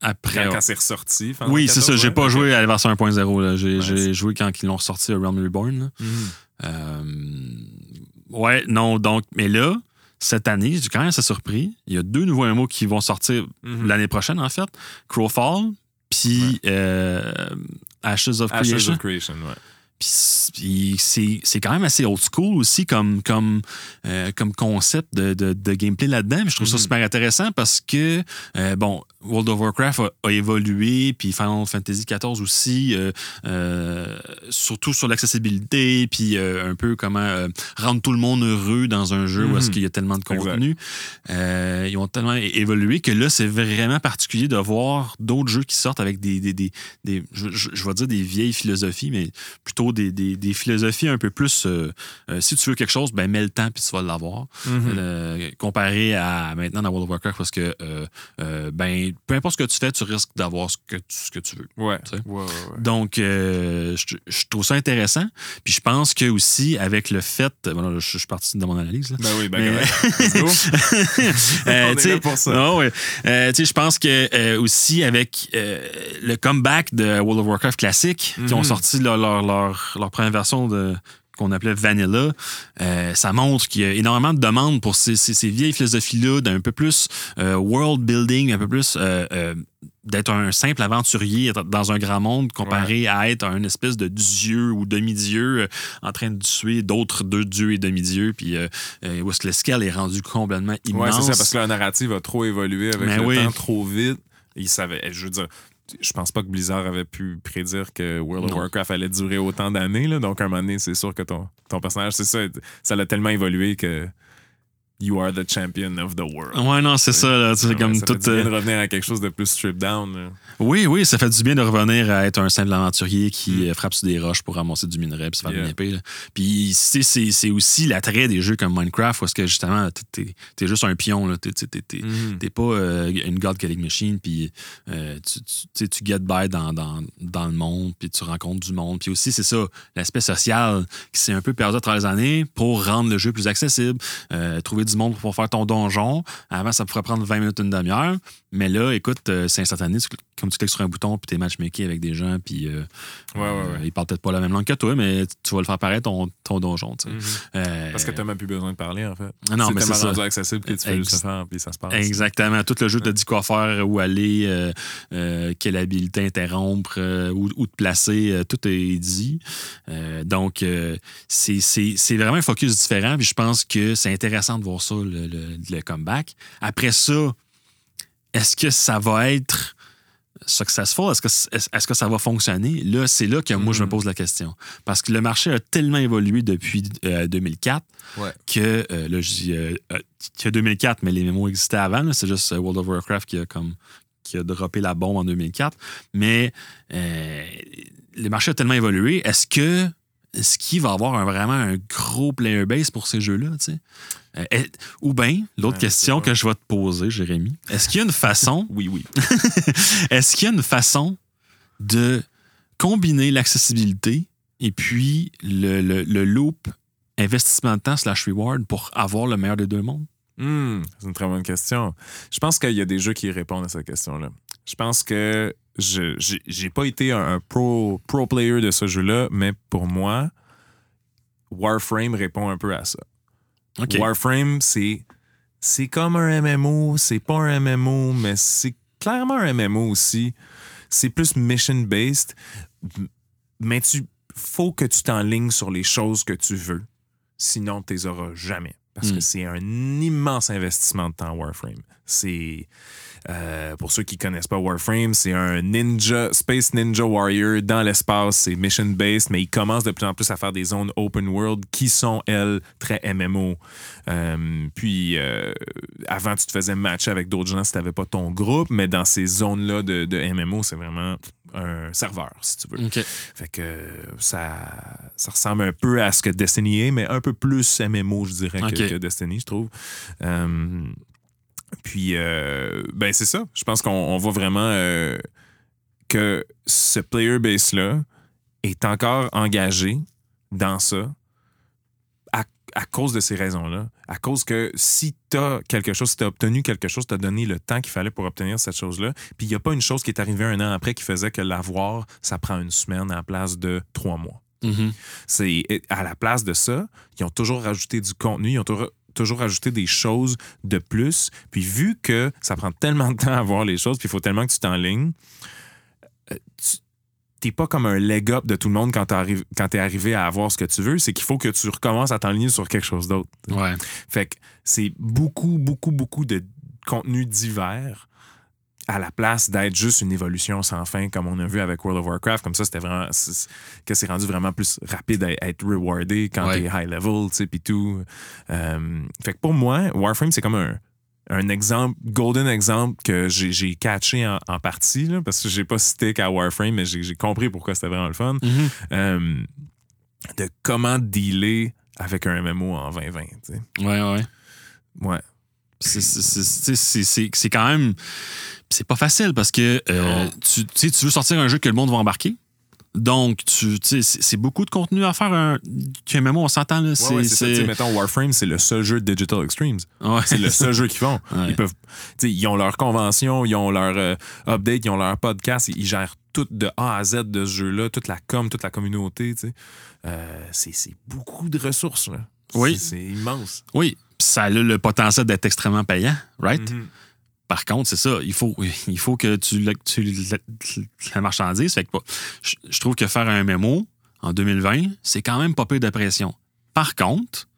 Après. quand, c'est ressorti. Final oui, c'est ça. 14, J'ai ouais? pas joué à la version 1.0. là. J'ai Ouais, joué quand ils l'ont ressorti à Realm Reborn. Euh, ouais, non, donc, mais là, cette année, j'ai quand même assez surpris. Il y a deux nouveaux MMO qui vont sortir Mhm. l'année prochaine, en fait. Crowfall, puis euh, Ashes of Ashes Creation. of Creation, ouais. Puis c'est quand même assez old school aussi comme, comme, euh, comme concept de, de- de gameplay là-dedans. Je trouve ça Mhm. super intéressant parce que, euh, bon, World of Warcraft a, a évolué, puis Final Fantasy XIV aussi, euh, euh, surtout sur l'accessibilité, puis euh, un peu comment rendre tout le monde heureux dans un jeu où est-ce Mhm. qu'il y a tellement de contenu. Ils ont tellement évolué que là, c'est vraiment particulier de voir d'autres jeux qui sortent avec des, des, des, des- je, vais dire des vieilles philosophies, mais plutôt des, des- des philosophies un peu plus si tu veux quelque chose, ben mets le temps puis tu vas l'avoir. Mhm. Comparé à maintenant dans World of Warcraft parce que euh, euh, peu importe ce que tu fais, tu risques d'avoir ce que tu, ce que tu veux. Ouais. Tu sais. Ouais, ouais, ouais. Donc, euh, je, je trouve ça intéressant. Puis je pense que aussi, avec le fait. Bon, là, je, je suis parti de mon analyse. Là. Ben oui, ben. Euh. Euh, je pense que euh, aussi avec euh, le comeback de World of Warcraft classique, qui ont Mhm. sorti leur, leur, leur, leur première version de qu'on appelait Vanilla, euh, ça montre qu'il y a énormément de demandes pour ces, ces, ces vieilles philosophies-là d'un peu plus euh, world building, un peu plus euh, d'être un simple aventurier dans un grand monde comparé à être un espèce de dieu ou demi-dieu euh, en train de tuer d'autres deux dieux et demi-dieux, puis euh, euh, où est-ce que le scale est rendu complètement immense. Ouais, c'est ça, parce que la narrative a trop évolué avec Ben le oui. temps, trop vite. Ils savaient, je veux dire, je pense pas que Blizzard avait pu prédire que World of. Warcraft allait durer autant d'années. là. Donc, à un moment donné, c'est sûr que ton, ton personnage, c'est ça, ça l'a tellement évolué que you are the champion of the world. Ouais, non, c'est ça. Là, c'est Ouais, comme ça tout. fait du bien euh, de revenir à quelque chose de plus stripped down. là. Oui, oui, ça fait du bien de revenir à être un simple aventurier qui euh, frappe sur des roches pour ramasser du minerai puis se faire Mm. Yeah. une épée. là. Puis c'est- c'est c'est aussi l'attrait des jeux comme Minecraft où est-ce que justement t'es- t'es juste un pion. là. T'es- t'es- t'es- t'es-. T'es pas euh, une god killing machine, puis euh, tu, tu, tu get by dans, dans, dans le monde, puis tu rencontres du monde. Puis aussi, c'est ça, l'aspect social qui s'est un peu perdu à travers les années pour rendre le jeu plus accessible, euh, trouver du monde pour faire ton donjon. Avant, ça pourrait prendre 20 minutes, une demi-heure. Mais là, écoute, euh, c'est instantané. Tu- Comme tu cliques sur un bouton, puis t'es matchmaké avec des gens, puis euh, Ouais, ouais, ouais. euh, ils parlent peut-être pas la même langue que toi, mais tu vas le faire pareil ton, ton donjon. tu sais. Mhm. Euh, Parce que t'as même plus besoin de parler, en fait. Non, mais c'est tellement accessible que tu fais juste le faire, puis ça se passe. Exactement. Tout le jeu te dit quoi faire, où aller, quelle habilité interrompre, où, où te placer, tout est dit. Donc, c'est c'est- c'est vraiment un focus différent. Puis je pense que c'est intéressant de voir ça, le, le- le comeback. Après ça, est-ce que ça va être successful? Est-ce que, que ça va fonctionner? Là, c'est là que moi, je me Mhm. pose la question. Parce que le marché a tellement évolué depuis euh, 2004 Ouais. que, euh, là, je dis euh, euh, a 2004, mais les mémos existaient avant. C'est juste euh, World of Warcraft qui a, comme, qui a droppé la bombe en 2004. Mais euh, le marché a tellement évolué. Est-ce que est-ce qu'il va y avoir un- vraiment un gros player base pour ces jeux-là? tu sais? Euh, ou bien, l'autre Ouais, question que je vais te poser, Jérémy, est-ce qu'il y a une façon, oui, oui, est-ce qu'il y a une façon de combiner l'accessibilité et puis le, le- le loop investissement de temps slash reward pour avoir le meilleur des deux mondes? Hmm, c'est une très bonne question. Je pense qu'il y a des jeux qui répondent à cette question-là. Je pense que je j'ai pas été un, un pro, pro player de ce jeu-là, mais pour moi, Warframe répond un peu à ça. Warframe, c'est c'est comme un MMO, c'est pas un MMO, mais c'est clairement un MMO aussi. C'est plus mission-based, mais tu faut que tu t'enlignes sur les choses que tu veux. Sinon, tu les auras jamais. Parce Mm. que c'est un immense investissement de temps, Warframe. C'est. Euh, pour ceux qui connaissent pas Warframe, c'est un ninja, Space Ninja Warrior dans l'espace. C'est mission-based, mais il commence de plus en plus à faire des zones open world qui sont, elles, très MMO. Euh, puis, euh, avant, tu te faisais matcher avec d'autres gens si tu n'avais pas ton groupe, mais dans ces zones-là de, de MMO, c'est vraiment un serveur, si tu veux. Fait que ça, ça ressemble un peu à ce que Destiny est, mais un peu plus MMO, je dirais, que- Destiny, je trouve. Puis, euh, ben c'est ça. Je pense qu'on on voit vraiment euh, que ce player base-là est encore engagé dans ça à, à cause de ces raisons-là. À cause que si tu as quelque chose, si tu as obtenu quelque chose, tu as donné le temps qu'il fallait pour obtenir cette chose-là. Puis il n'y a pas une chose qui est arrivée un an après qui faisait que l'avoir, ça prend une semaine à la place de trois mois. Mhm. C'est à la place de ça, ils ont toujours rajouté du contenu, ils ont toujours toujours rajouté des choses de plus. Puis vu que ça prend tellement de temps à voir les choses, puis il faut tellement que tu t'enlignes, euh, tu t'es pas comme un leg up de tout le monde quand t'es arrivé à avoir ce que tu veux, c'est qu'il faut que tu recommences à t'enligner sur quelque chose d'autre. Ouais. Fait que c'est beaucoup, beaucoup, beaucoup de contenu divers à la place d'être juste une évolution sans fin comme on a vu avec World of Warcraft. Comme ça, c'était vraiment. c'est- que c'est rendu vraiment plus rapide à à être rewardé quand Ouais. t'es high level, tu sais, pis tout. Euh, fait que pour moi, Warframe, c'est comme un. Un exemple, golden exemple que j'ai catché en, en partie, là, parce que j'ai pas cité qu'à Warframe, mais j'ai compris pourquoi c'était vraiment le fun. Mhm. Euh, de comment dealer avec un MMO en 2020. tu sais. Ouais, ouais. Ouais. C'est- quand même. C'est pas facile parce que euh, tu, tu tu veux sortir un jeu que le monde va embarquer. Donc, tu tu c'est beaucoup de contenu à faire. Un, MMO, on s'entend. Ouais, C'est ouais, ça. Tu mettons, Warframe, c'est le seul jeu de Digital Extremes. ouais. C'est le seul jeu qu'ils font. Ils peuvent, tu ils ont leur convention, ils ont leur euh, update, ils ont leur podcast, ils, gèrent tout de A à Z de ce jeu-là, toute la com, toute la communauté. tu. Euh, c'est beaucoup de ressources. Là. Oui. C'est immense. Oui, ça a le potentiel d'être extrêmement payant, right? Mhm. Par contre, c'est ça, il faut, il faut que tu, la- tu la, la marchandise. Fait que, je, je trouve que faire un mémo en 2020, c'est quand même pas peu de pression. Par contre,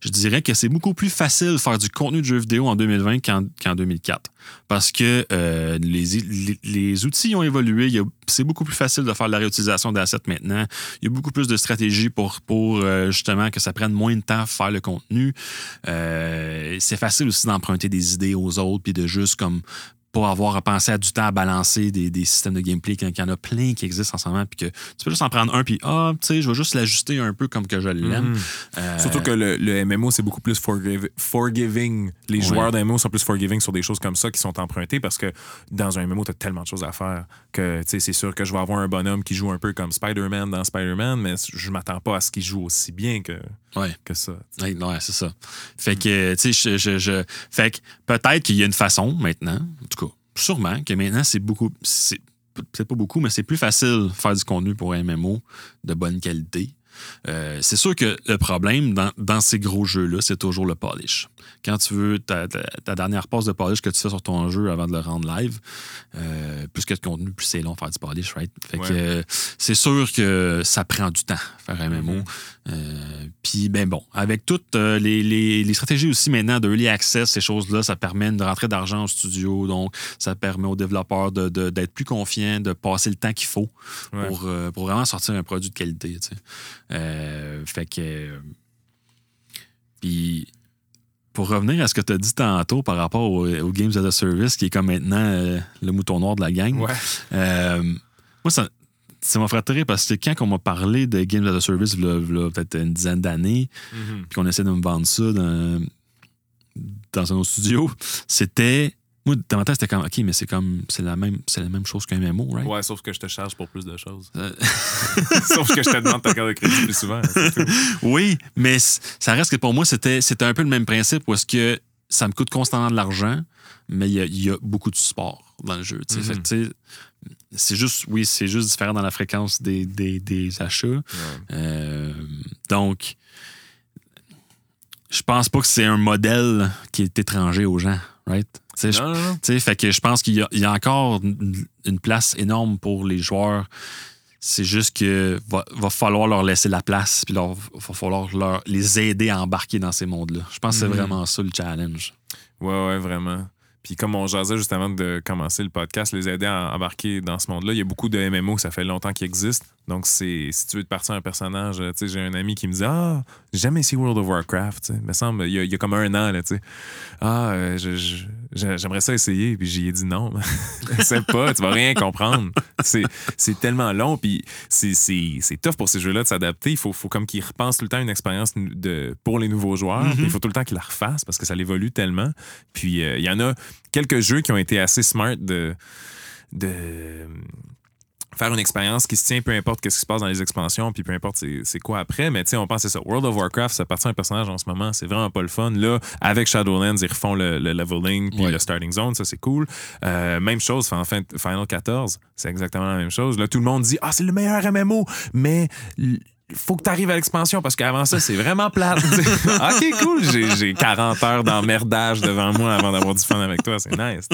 je dirais que c'est beaucoup plus facile de faire du contenu de jeux vidéo en 2020 qu'en qu'en 2004. Parce que euh, les, outils ont évolué. C'est beaucoup plus facile de faire la réutilisation d'assets maintenant. Il y a beaucoup plus de stratégies pour, pour euh, justement que ça prenne moins de temps à faire le contenu. Euh, c'est facile aussi d'emprunter des idées aux autres puis de juste comme pour avoir à penser à du temps à balancer des, des systèmes de gameplay, qu'il y en a plein qui existent en ce moment, puis que tu peux juste en prendre un, puis ah, tu sais, je vais juste l'ajuster un peu comme que je l'aime. Mhm. Euh, Surtout que le, le MMO, c'est beaucoup plus forgiv- forgiving. Les Ouais. joueurs d'MMO sont plus forgiving sur des choses comme ça qui sont empruntées parce que dans un MMO, tu as tellement de choses à faire que tu sais, c'est sûr que je vais avoir un bonhomme qui joue un peu comme Spider-Man dans Spider-Man, mais je m'attends pas à ce qu'il joue aussi bien que, Ouais. que ça. Ouais, ouais, c'est ça. Fait que, tu sais, je, je, je- Fait que peut-être qu'il y a une façon maintenant, en tout cas, sûrement, que maintenant, c'est beaucoup. C'est c'est pas beaucoup, mais c'est plus facile faire du contenu pour MMO de bonne qualité. Euh, c'est sûr que le problème dans, dans ces gros jeux-là, c'est toujours le polish. Quand tu veux ta, ta- ta dernière passe de polish que tu fais sur ton jeu avant de le rendre live, euh, plus que de contenu, plus c'est long de faire du polish, right? Fait Ouais. que euh, c'est sûr que ça prend du temps faire un MMO. Mhm. Euh, Puis, ben bon, avec toutes euh, les, les- les stratégies aussi maintenant de early access, ces choses-là, ça permet de rentrer d'argent au studio. Donc, ça permet aux développeurs de- de- d'être plus confiants, de passer le temps qu'il faut Ouais. pour, pour vraiment sortir un produit de qualité. tu sais. Fait que. Puis, pour revenir à ce que tu as dit tantôt par rapport au, au Games as a Service, qui est comme maintenant euh, le mouton noir de la gang, Ouais. euh, moi, ça, ça m'a rire parce que quand on m'a parlé de Games as a Service, peut-être une dizaine d'années, Mhm. puis qu'on essaie de me vendre ça dans, dans un autre studio, c'était. Moi, dans ma tête, c'était comme, OK, mais c'est comme, c'est la même, c'est la même chose qu'un MMO, right? Ouais, sauf que je te charge pour plus de choses. Euh, sauf que je te demande ta carte de crédit plus souvent. tout. oui, mais ça reste que pour moi, c'était, c'était un peu le même principe où est-ce que ça me coûte constamment de l'argent, mais il y a, il y a beaucoup de support dans le jeu. Mhm. Sais, c'est juste, oui, c'est juste différent dans la fréquence des, des, des achats. Ouais. Euh, donc, je pense pas que c'est un modèle qui est étranger aux gens, right? Tu sais, fait que je pense qu'il y, a- il y a encore une place énorme pour les joueurs. C'est juste que va, va falloir leur laisser la place, puis leur, va falloir leur, les aider à embarquer dans ces mondes-là. Je pense que c'est Mhm. vraiment ça le challenge. Ouais, ouais, vraiment. Puis comme on jasait juste avant de commencer le podcast, les aider à embarquer dans ce monde-là, il y a beaucoup de MMO, ça fait longtemps qu'ils existent. Donc, c'est si tu veux te partir un personnage, euh, tu sais, j'ai un ami qui me dit Ah, j'ai jamais essayé World of Warcraft, tu sais. Il me semble, il y, a, il y a comme un an, là, tu sais. Ah, euh, je- je- j'aimerais ça essayer. Puis j'y ai dit non. Essaie pas, tu vas rien comprendre. C'est tellement long, puis c'est- tough pour ces jeux-là de s'adapter. Il faut, faut comme qu'ils repensent tout le temps une expérience de, pour les nouveaux joueurs. Mhm. Puis Il faut tout le temps qu'ils la refassent parce que ça évolue tellement. Puis euh, il y en a quelques jeux qui ont été assez smart de, de faire une expérience qui se tient peu importe qu'est-ce qui se passe dans les expansions puis peu importe c'est c'est quoi après mais tu sais on pense c'est ça World of Warcraft ça appartient à un personnage en ce moment c'est vraiment pas le fun. Là avec Shadowlands ils refont le, le leveling puis Ouais. le starting zone ça c'est cool. Euh, même chose fin- fin- Final 14 c'est exactement la même chose. Là tout le monde dit ah c'est le meilleur MMO mais faut que tu arrives à l'expansion parce qu'avant ça, c'est vraiment plate. ok, cool. J'ai- J'ai 40 heures d'emmerdage devant moi avant d'avoir du fun avec toi. C'est nice.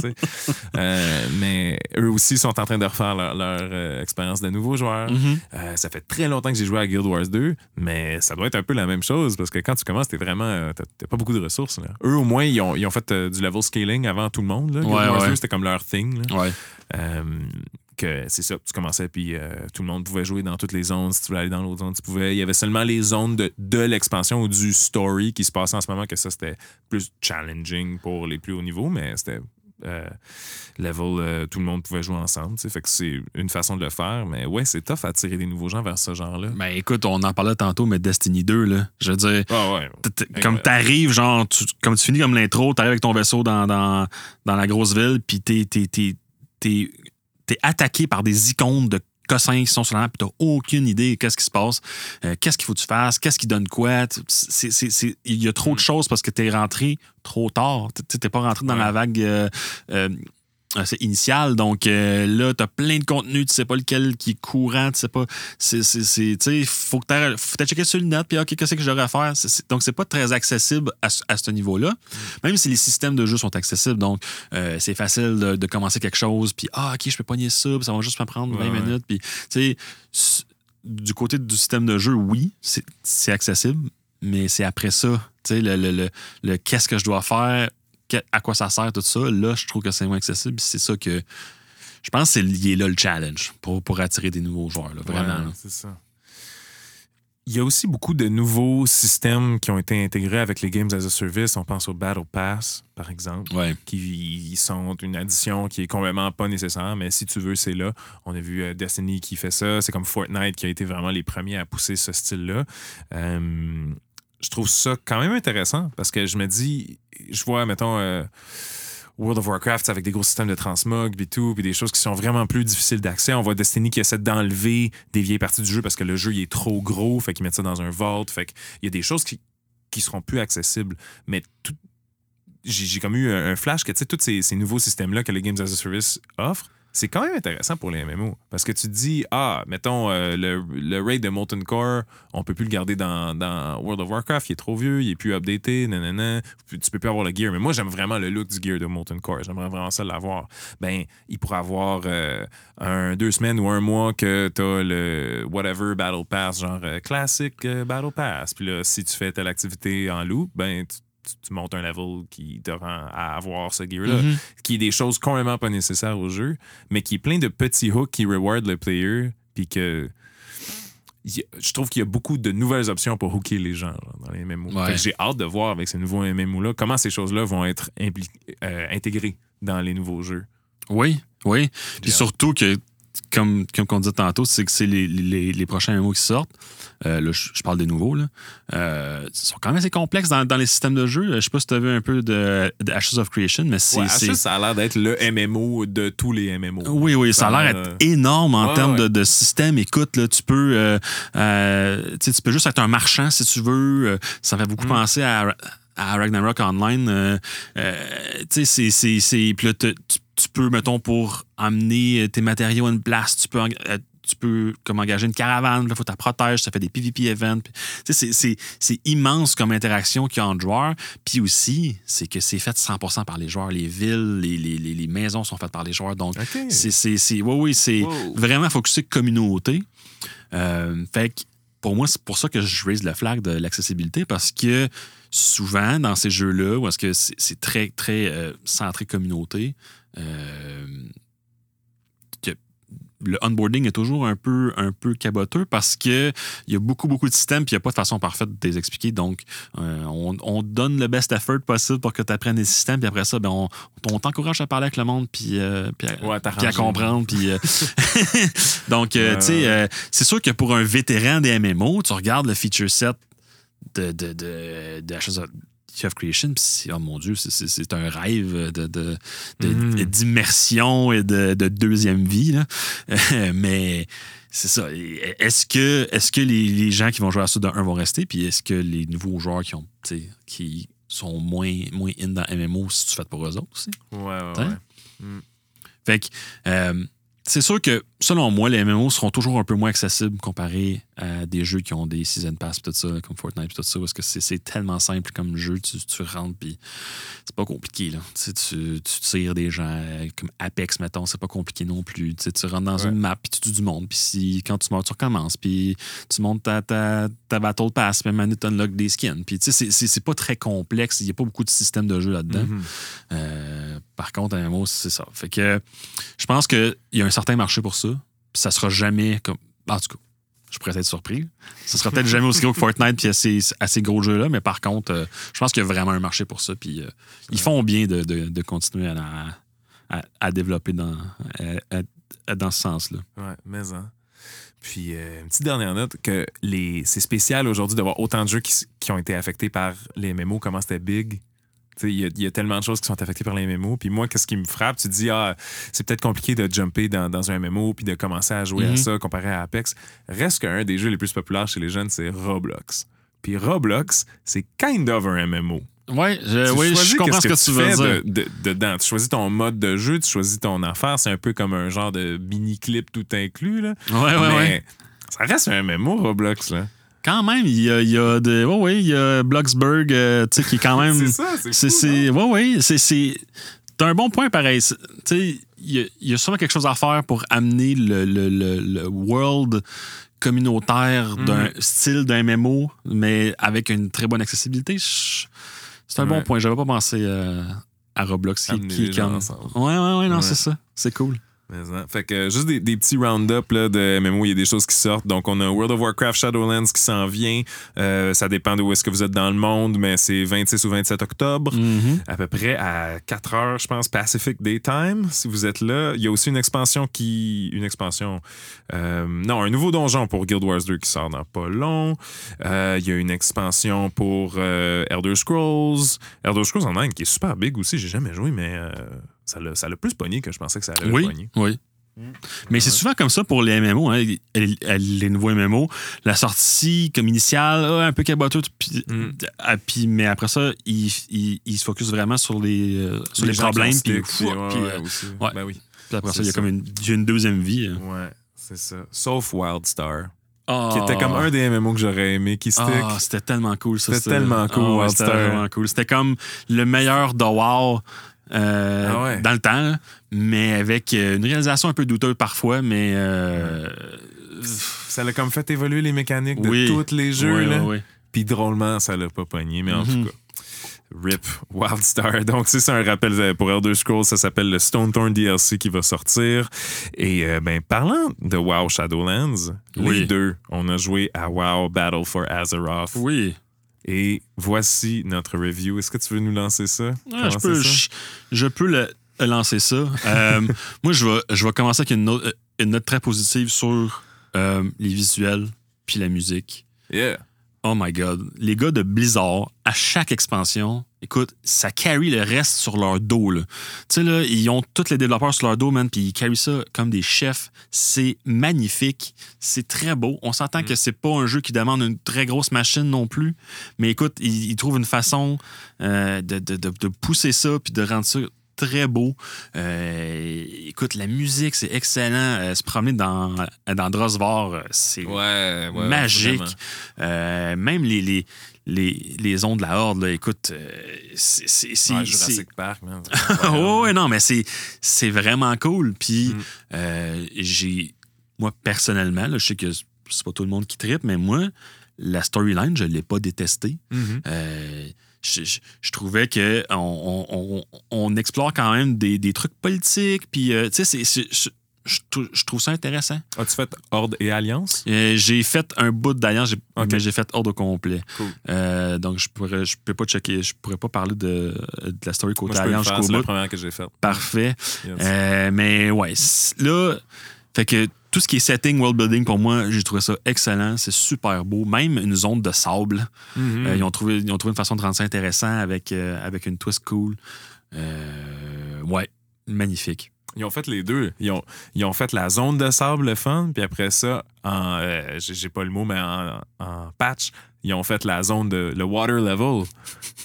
Euh, mais eux aussi sont en train de refaire leur, leur, euh, expérience de nouveaux joueurs. Mhm. Euh, ça fait très longtemps que j'ai joué à Guild Wars 2, mais ça doit être un peu la même chose parce que quand tu commences, t'es vraiment. T'as pas beaucoup de ressources. là. Eux, au moins, ils ont, ils ont fait du level scaling avant tout le monde. Là. Guild Ouais, Wars ouais. 2, c'était comme leur thing. là. Ouais. Que c'est ça, tu commençais, puis euh, tout le monde pouvait jouer dans toutes les zones. Si tu voulais aller dans l'autre zone, tu pouvais. Il y avait seulement les zones de, de l'expansion ou du story qui se passait en ce moment, que ça, c'était plus challenging pour les plus hauts niveaux, mais c'était. euh, level, euh, tout le monde pouvait jouer ensemble. Fait que c'est une façon de le faire, mais ouais, c'est tough à attirer des nouveaux gens vers ce genre-là. Ben écoute, on en parlait tantôt, mais Destiny 2, là, je veux dire, Ah ouais. t- t- comme t'arrives, genre, tu- comme tu finis comme l'intro, t'arrives avec ton vaisseau dans, dans, dans la grosse ville, puis t'es, t'es, t'es, attaqué par des icônes de cossins qui sont sur la map, puis t'as aucune idée de qu'est-ce qui se passe, euh, qu'est-ce qu'il faut que tu fasses, qu'est-ce qui donne quoi? Il y a trop de choses parce que t'es rentré trop tard. T'es- pas rentré dans Ouais. la vague euh, euh, initial. Donc euh, là, t'as plein de contenu, tu sais pas lequel qui est courant, tu sais pas. C'est, c'est, c'est- tu sais, faut que t'ailles checker sur le net, puis OK, qu'est-ce que j'aurais à faire? C'est- c'est- donc, c'est pas très accessible à, ce- à ce niveau-là, même si les systèmes de jeu sont accessibles. Donc, euh, c'est facile de, de commencer quelque chose, puis ah, OK, je peux pogner ça, puis ça va juste me prendre 20 Ouais, ouais. minutes. Puis, tu sais, du côté du système de jeu, oui, c'est, c'est accessible, mais c'est après ça, tu sais, le, le, le- le qu'est-ce que je dois faire, à quoi ça sert, tout ça, là, je trouve que c'est moins accessible. C'est ça que. Je pense que c'est lié là le challenge pour, pour attirer des nouveaux joueurs, là, vraiment. Ouais, là. c'est ça. il y a aussi beaucoup de nouveaux systèmes qui ont été intégrés avec les Games as a Service. On pense au Battle Pass, par exemple, Ouais. qui sont une addition qui est complètement pas nécessaire, mais si tu veux, c'est là. On a vu euh, Destiny qui fait ça. C'est comme Fortnite qui a été vraiment les premiers à pousser ce style-là. Euh, je trouve ça quand même intéressant parce que je me dis, je vois, mettons, euh, World of Warcraft avec des gros systèmes de transmog puis tout, puis des choses qui sont vraiment plus difficiles d'accès. On voit Destiny qui essaie d'enlever des vieilles parties du jeu parce que le jeu il est trop gros, fait qu'ils mettent ça dans un vault, fait qu'il y a des choses qui, seront plus accessibles. Mais j'ai comme eu un flash que tu sais, tous ces, nouveaux systèmes-là que les Games as a Service offrent, c'est quand même intéressant pour les MMO. Parce que tu te dis, ah, mettons, euh, le, le raid de Molten Core, on peut plus le garder dans, World of Warcraft, il est trop vieux, il est plus updaté, nanana, tu peux plus avoir le gear. Mais moi, j'aime vraiment le look du gear de Molten Core. J'aimerais vraiment ça l'avoir. Ben, il pourrait avoir euh, un, deux semaines ou un mois que t'as le whatever Battle Pass, genre euh, classique euh, Battle Pass. Puis là, si tu fais telle activité en loup, ben, tu, tu- tu montes un level qui te rend à avoir ce gear-là Mhm. qui est des choses complètement pas nécessaires au jeu, mais qui est plein de petits hooks qui reward le player, puis que je trouve qu'il y a beaucoup de nouvelles options pour hooker les gens là, dans les MMO. Ouais. J'ai hâte de voir avec ces nouveaux MMO-là comment ces choses-là vont être euh, intégrées dans les nouveaux jeux. Oui, oui. Puis Bien. surtout que, comme, comme on dit tantôt, c'est que c'est les, les, les prochains MMO qui sortent. Euh, là, je, je parle des nouveaux. Là. Euh, ils sont quand même assez complexes dans, dans les systèmes de jeu. Je sais pas si tu as vu un peu de, de Ashes of Creation, mais c'est. Ouais, c'est- Ashes, ça a l'air d'être le MMO de tous les MMO. Oui, oui, ça a l'air être énorme en ouais, termes ouais. De, de système. Écoute, là, tu peux, euh, euh, tu peux juste être un marchand si tu veux. Euh, Ça fait beaucoup Mm. penser à, à Ragnarok Online. Euh, euh, tu sais, c'est- Puis là, tu, tu peux, mettons, pour amener tes matériaux à une place, tu peux. euh, tu peux comme engager une caravane, il faut que tu protèges, ça fait des PvP events. C'est immense comme interaction qu'il y a entre joueurs. Puis aussi, c'est que c'est fait 100% par les joueurs. Les villes, les, les- les- maisons sont faites par les joueurs. Donc, c'est, c'est, c'est- oui, oui, c'est Wow. vraiment focusé communauté. Euh, fait que pour moi, c'est pour ça que je raise le flag de l'accessibilité parce que souvent, dans ces jeux-là, où est-ce que c'est, très, très euh, centré communauté, euh, que le onboarding est toujours un peu, un peu caboteux parce que il y a beaucoup, beaucoup de systèmes puis il n'y a pas de façon parfaite de les expliquer. Donc, euh, on, on donne le best effort possible pour que tu apprennes les systèmes puis après ça, ben, on, on t'encourage à parler avec le monde puis, euh, puis à, Ouais, puis à t'arranger. comprendre. Puis, euh, donc, euh, tu sais, euh, c'est sûr que pour un vétéran des MMO, tu regardes le feature set de, de, de, of Creation, oh mon Dieu, c'est- un rêve de, de- de- d'immersion et de, de deuxième vie. là. Mais c'est ça. Est-ce que, est que les, les gens qui vont jouer à ça de 1 vont rester, puis est-ce que les nouveaux joueurs qui ont, qui sont moins, moins in dans MMO, si tu fais pour eux autres aussi? Ouais, ouais, Hein? ouais. Fait que euh, c'est sûr que, selon moi, les MMO seront toujours un peu moins accessibles comparé à des jeux qui ont des season pass pis tout ça, comme Fortnite pis tout ça, parce que c'est- tellement simple comme jeu, tu, tu rentres puis c'est pas compliqué, là. Tu, sais, tu, tu tires des gens euh, comme Apex, mettons, c'est pas compliqué non plus. Tu, rentres dans Ouais. une map puis tu tues du monde, puis si, quand tu meurs, tu recommences, puis tu montes ta, ta, ta Battle Pass, puis maintenant tu unlock des skins. Puis tu sais, c'est- pas très complexe, il y a pas beaucoup de systèmes de jeu là-dedans. Mhm. Euh, par contre, un MMO, c'est ça. Fait que je pense qu'il y a un certain marché pour ça. Puis ça sera jamais comme. En tout cas, je pourrais être surpris. Ça sera peut-être jamais aussi gros que Fortnite puis assez, assez gros jeux-là, mais par contre, euh, je pense qu'il y a vraiment un marché pour ça. Puis euh, ils font bien de, de- de continuer à, à, à développer dans, à- dans ce sens-là. Ouais, mais hein. Puis, euh, une petite dernière note, que les... c'est spécial aujourd'hui d'avoir autant de jeux qui, qui ont été affectés par les MMO, comment c'était big? Tu Il y, a- il y a tellement de choses qui sont affectées par les MMO. Puis moi, qu'est-ce qui me frappe? Tu te dis, ah, c'est peut-être compliqué de jumper dans, dans un MMO puis de commencer à jouer à Mhm. ça comparé à Apex. Reste qu'un des jeux les plus populaires chez les jeunes, c'est Roblox. Puis Roblox, c'est kind of un MMO. Ouais, je, Tu oui, je comprends ce que, qu'est-ce tu veux fais dire. de- de- dedans. Tu choisis ton mode de jeu, tu choisis ton affaire. C'est un peu comme un genre de mini-clip tout inclus. Là. Ouais, ouais, Mais ouais. ça reste un MMO, Roblox. Là. Quand même, il y a, il y a de. Ouais, ouais, il y a Bloxburg, euh, tu sais, qui est quand même. c'est ça, c'est C'est, ouais, ouais, c'est, c'est, t'as un bon point pareil. Tu sais, il y, y a sûrement quelque chose à faire pour amener le, le, le, le world communautaire d'un Mhm. style d'un MMO, mais avec une très bonne accessibilité. C'est un bon point. J'avais pas pensé euh, à Roblox. Qui, qui est comme-. Ouais, ouais, ouais, non, Ouais. c'est ça. C'est cool. Hein. Fait que juste des, des petits round-up de MMO, il y a des choses qui sortent. Donc, on a World of Warcraft Shadowlands qui s'en vient. Euh, ça dépend de où est-ce que vous êtes dans le monde, mais c'est 26 ou 27 octobre. Mhm. À peu près à 4 heures, je pense, Pacific Daytime, si vous êtes là. Il y a aussi une expansion qui. Une expansion. euh, non, un nouveau donjon pour Guild Wars 2 qui sort dans pas long. Euh, il y a une expansion pour Elder Scrolls. Elder Scrolls Online qui est super big aussi. J'ai jamais joué, mais ça l'a ça l'a plus pogné que je pensais que ça allait Oui, pogner. oui. Mais c'est souvent comme ça pour les MMO, hein, les, les nouveaux MMO. La sortie comme initiale, ah, un peu caboteuse, puis, Mm. ah, puis- mais après ça, ils il, il se focus vraiment sur les, euh, sur les, problèmes. Puis, puis ouais, euh, ouais. Ben oui. puis après ça, il y a comme une, une deuxième vie. hein. Ouais, c'est ça. Sauf Wildstar, Ah. qui était comme un des MMO que j'aurais aimé qui stick. Ah, c'était tellement cool, ça. C'était tellement cool, Ah Wildstar. C'était vraiment cool. C'était comme le meilleur de WoW euh, Ah ouais. dans le temps, là, mais avec euh, une réalisation un peu douteuse parfois, mais. euh, Ça l'a comme fait évoluer les mécaniques de Oui. tous les jeux. ouais, ouais. Puis drôlement, ça l'a pas pogné, mais en Mhm. tout cas. RIP Wildstar. Donc, c'est ça un rappel pour Elder Scrolls. Ça s'appelle le Stone Thorn DLC qui va sortir. Et euh, ben, parlant de WoW Shadowlands, les Oui. deux, on a joué à WoW Battle for Azeroth. Oui. Et voici notre review. Est-ce que tu veux nous lancer ça? Ah, je, Commencer peux, ça? je, je peux le, lancer ça. Euh, moi, je vais, je vais commencer avec une note, une note très positive sur euh, les visuels puis la musique. Yeah. Oh my God. Les gars de Blizzard, à chaque expansion, écoute, ça carry le reste sur leur dos. là. Tu sais, là, ils ont tous les développeurs sur leur dos, man, puis ils carry ça comme des chefs. C'est magnifique. C'est très beau. On s'entend que c'est pas un jeu qui demande une très grosse machine non plus. Mais écoute, ils, ils trouvent une façon euh, de, de- de- de pousser ça puis de rendre ça très beau. Euh, écoute, la musique, c'est excellent. Euh, se promener dans, dans Drosvar, euh, c'est Ouais, ouais. magique. Euh, même les, les, les, les ondes de la Horde, là, écoute, c'est. c'est- Ouais, c'est- Jurassic Park, man. oh, ouais, non, mais c'est, vraiment cool. Puis, Mm. j'ai. Moi, personnellement, là, je sais que c'est pas tout le monde qui tripe, mais moi, la storyline, je l'ai pas détestée. Mhm. Euh, je, je- je trouvais que on, on- on- on explore quand même des, des trucs politiques. Puis, euh, tu sais, je, je trou- je trouve ça intéressant. As-tu fait Horde et Alliance? Euh, j'ai fait un bout d'alliance, mais j'ai fait hors de complet. Cool. Euh, donc, je pourrais, je peux pas checker, je pourrais pas parler de, de la story côté Moi, alliance C'est la première que j'ai faite. Parfait. Yes. Mais ouais, là, fait que tout ce qui est setting, world building, pour moi, j'ai trouvé ça excellent. C'est super beau. Même une zone de sable. Mhm. Euh, ils, ont trouvé, ils ont trouvé une façon de rendre ça intéressant avec, euh, avec une twist cool. Euh, ouais, magnifique. Ils ont fait les deux. Ils ont, ils ont fait la zone de sable, le fun, puis après ça, en, j'ai pas le mot, mais en, en patch, ils ont fait la zone de le water level.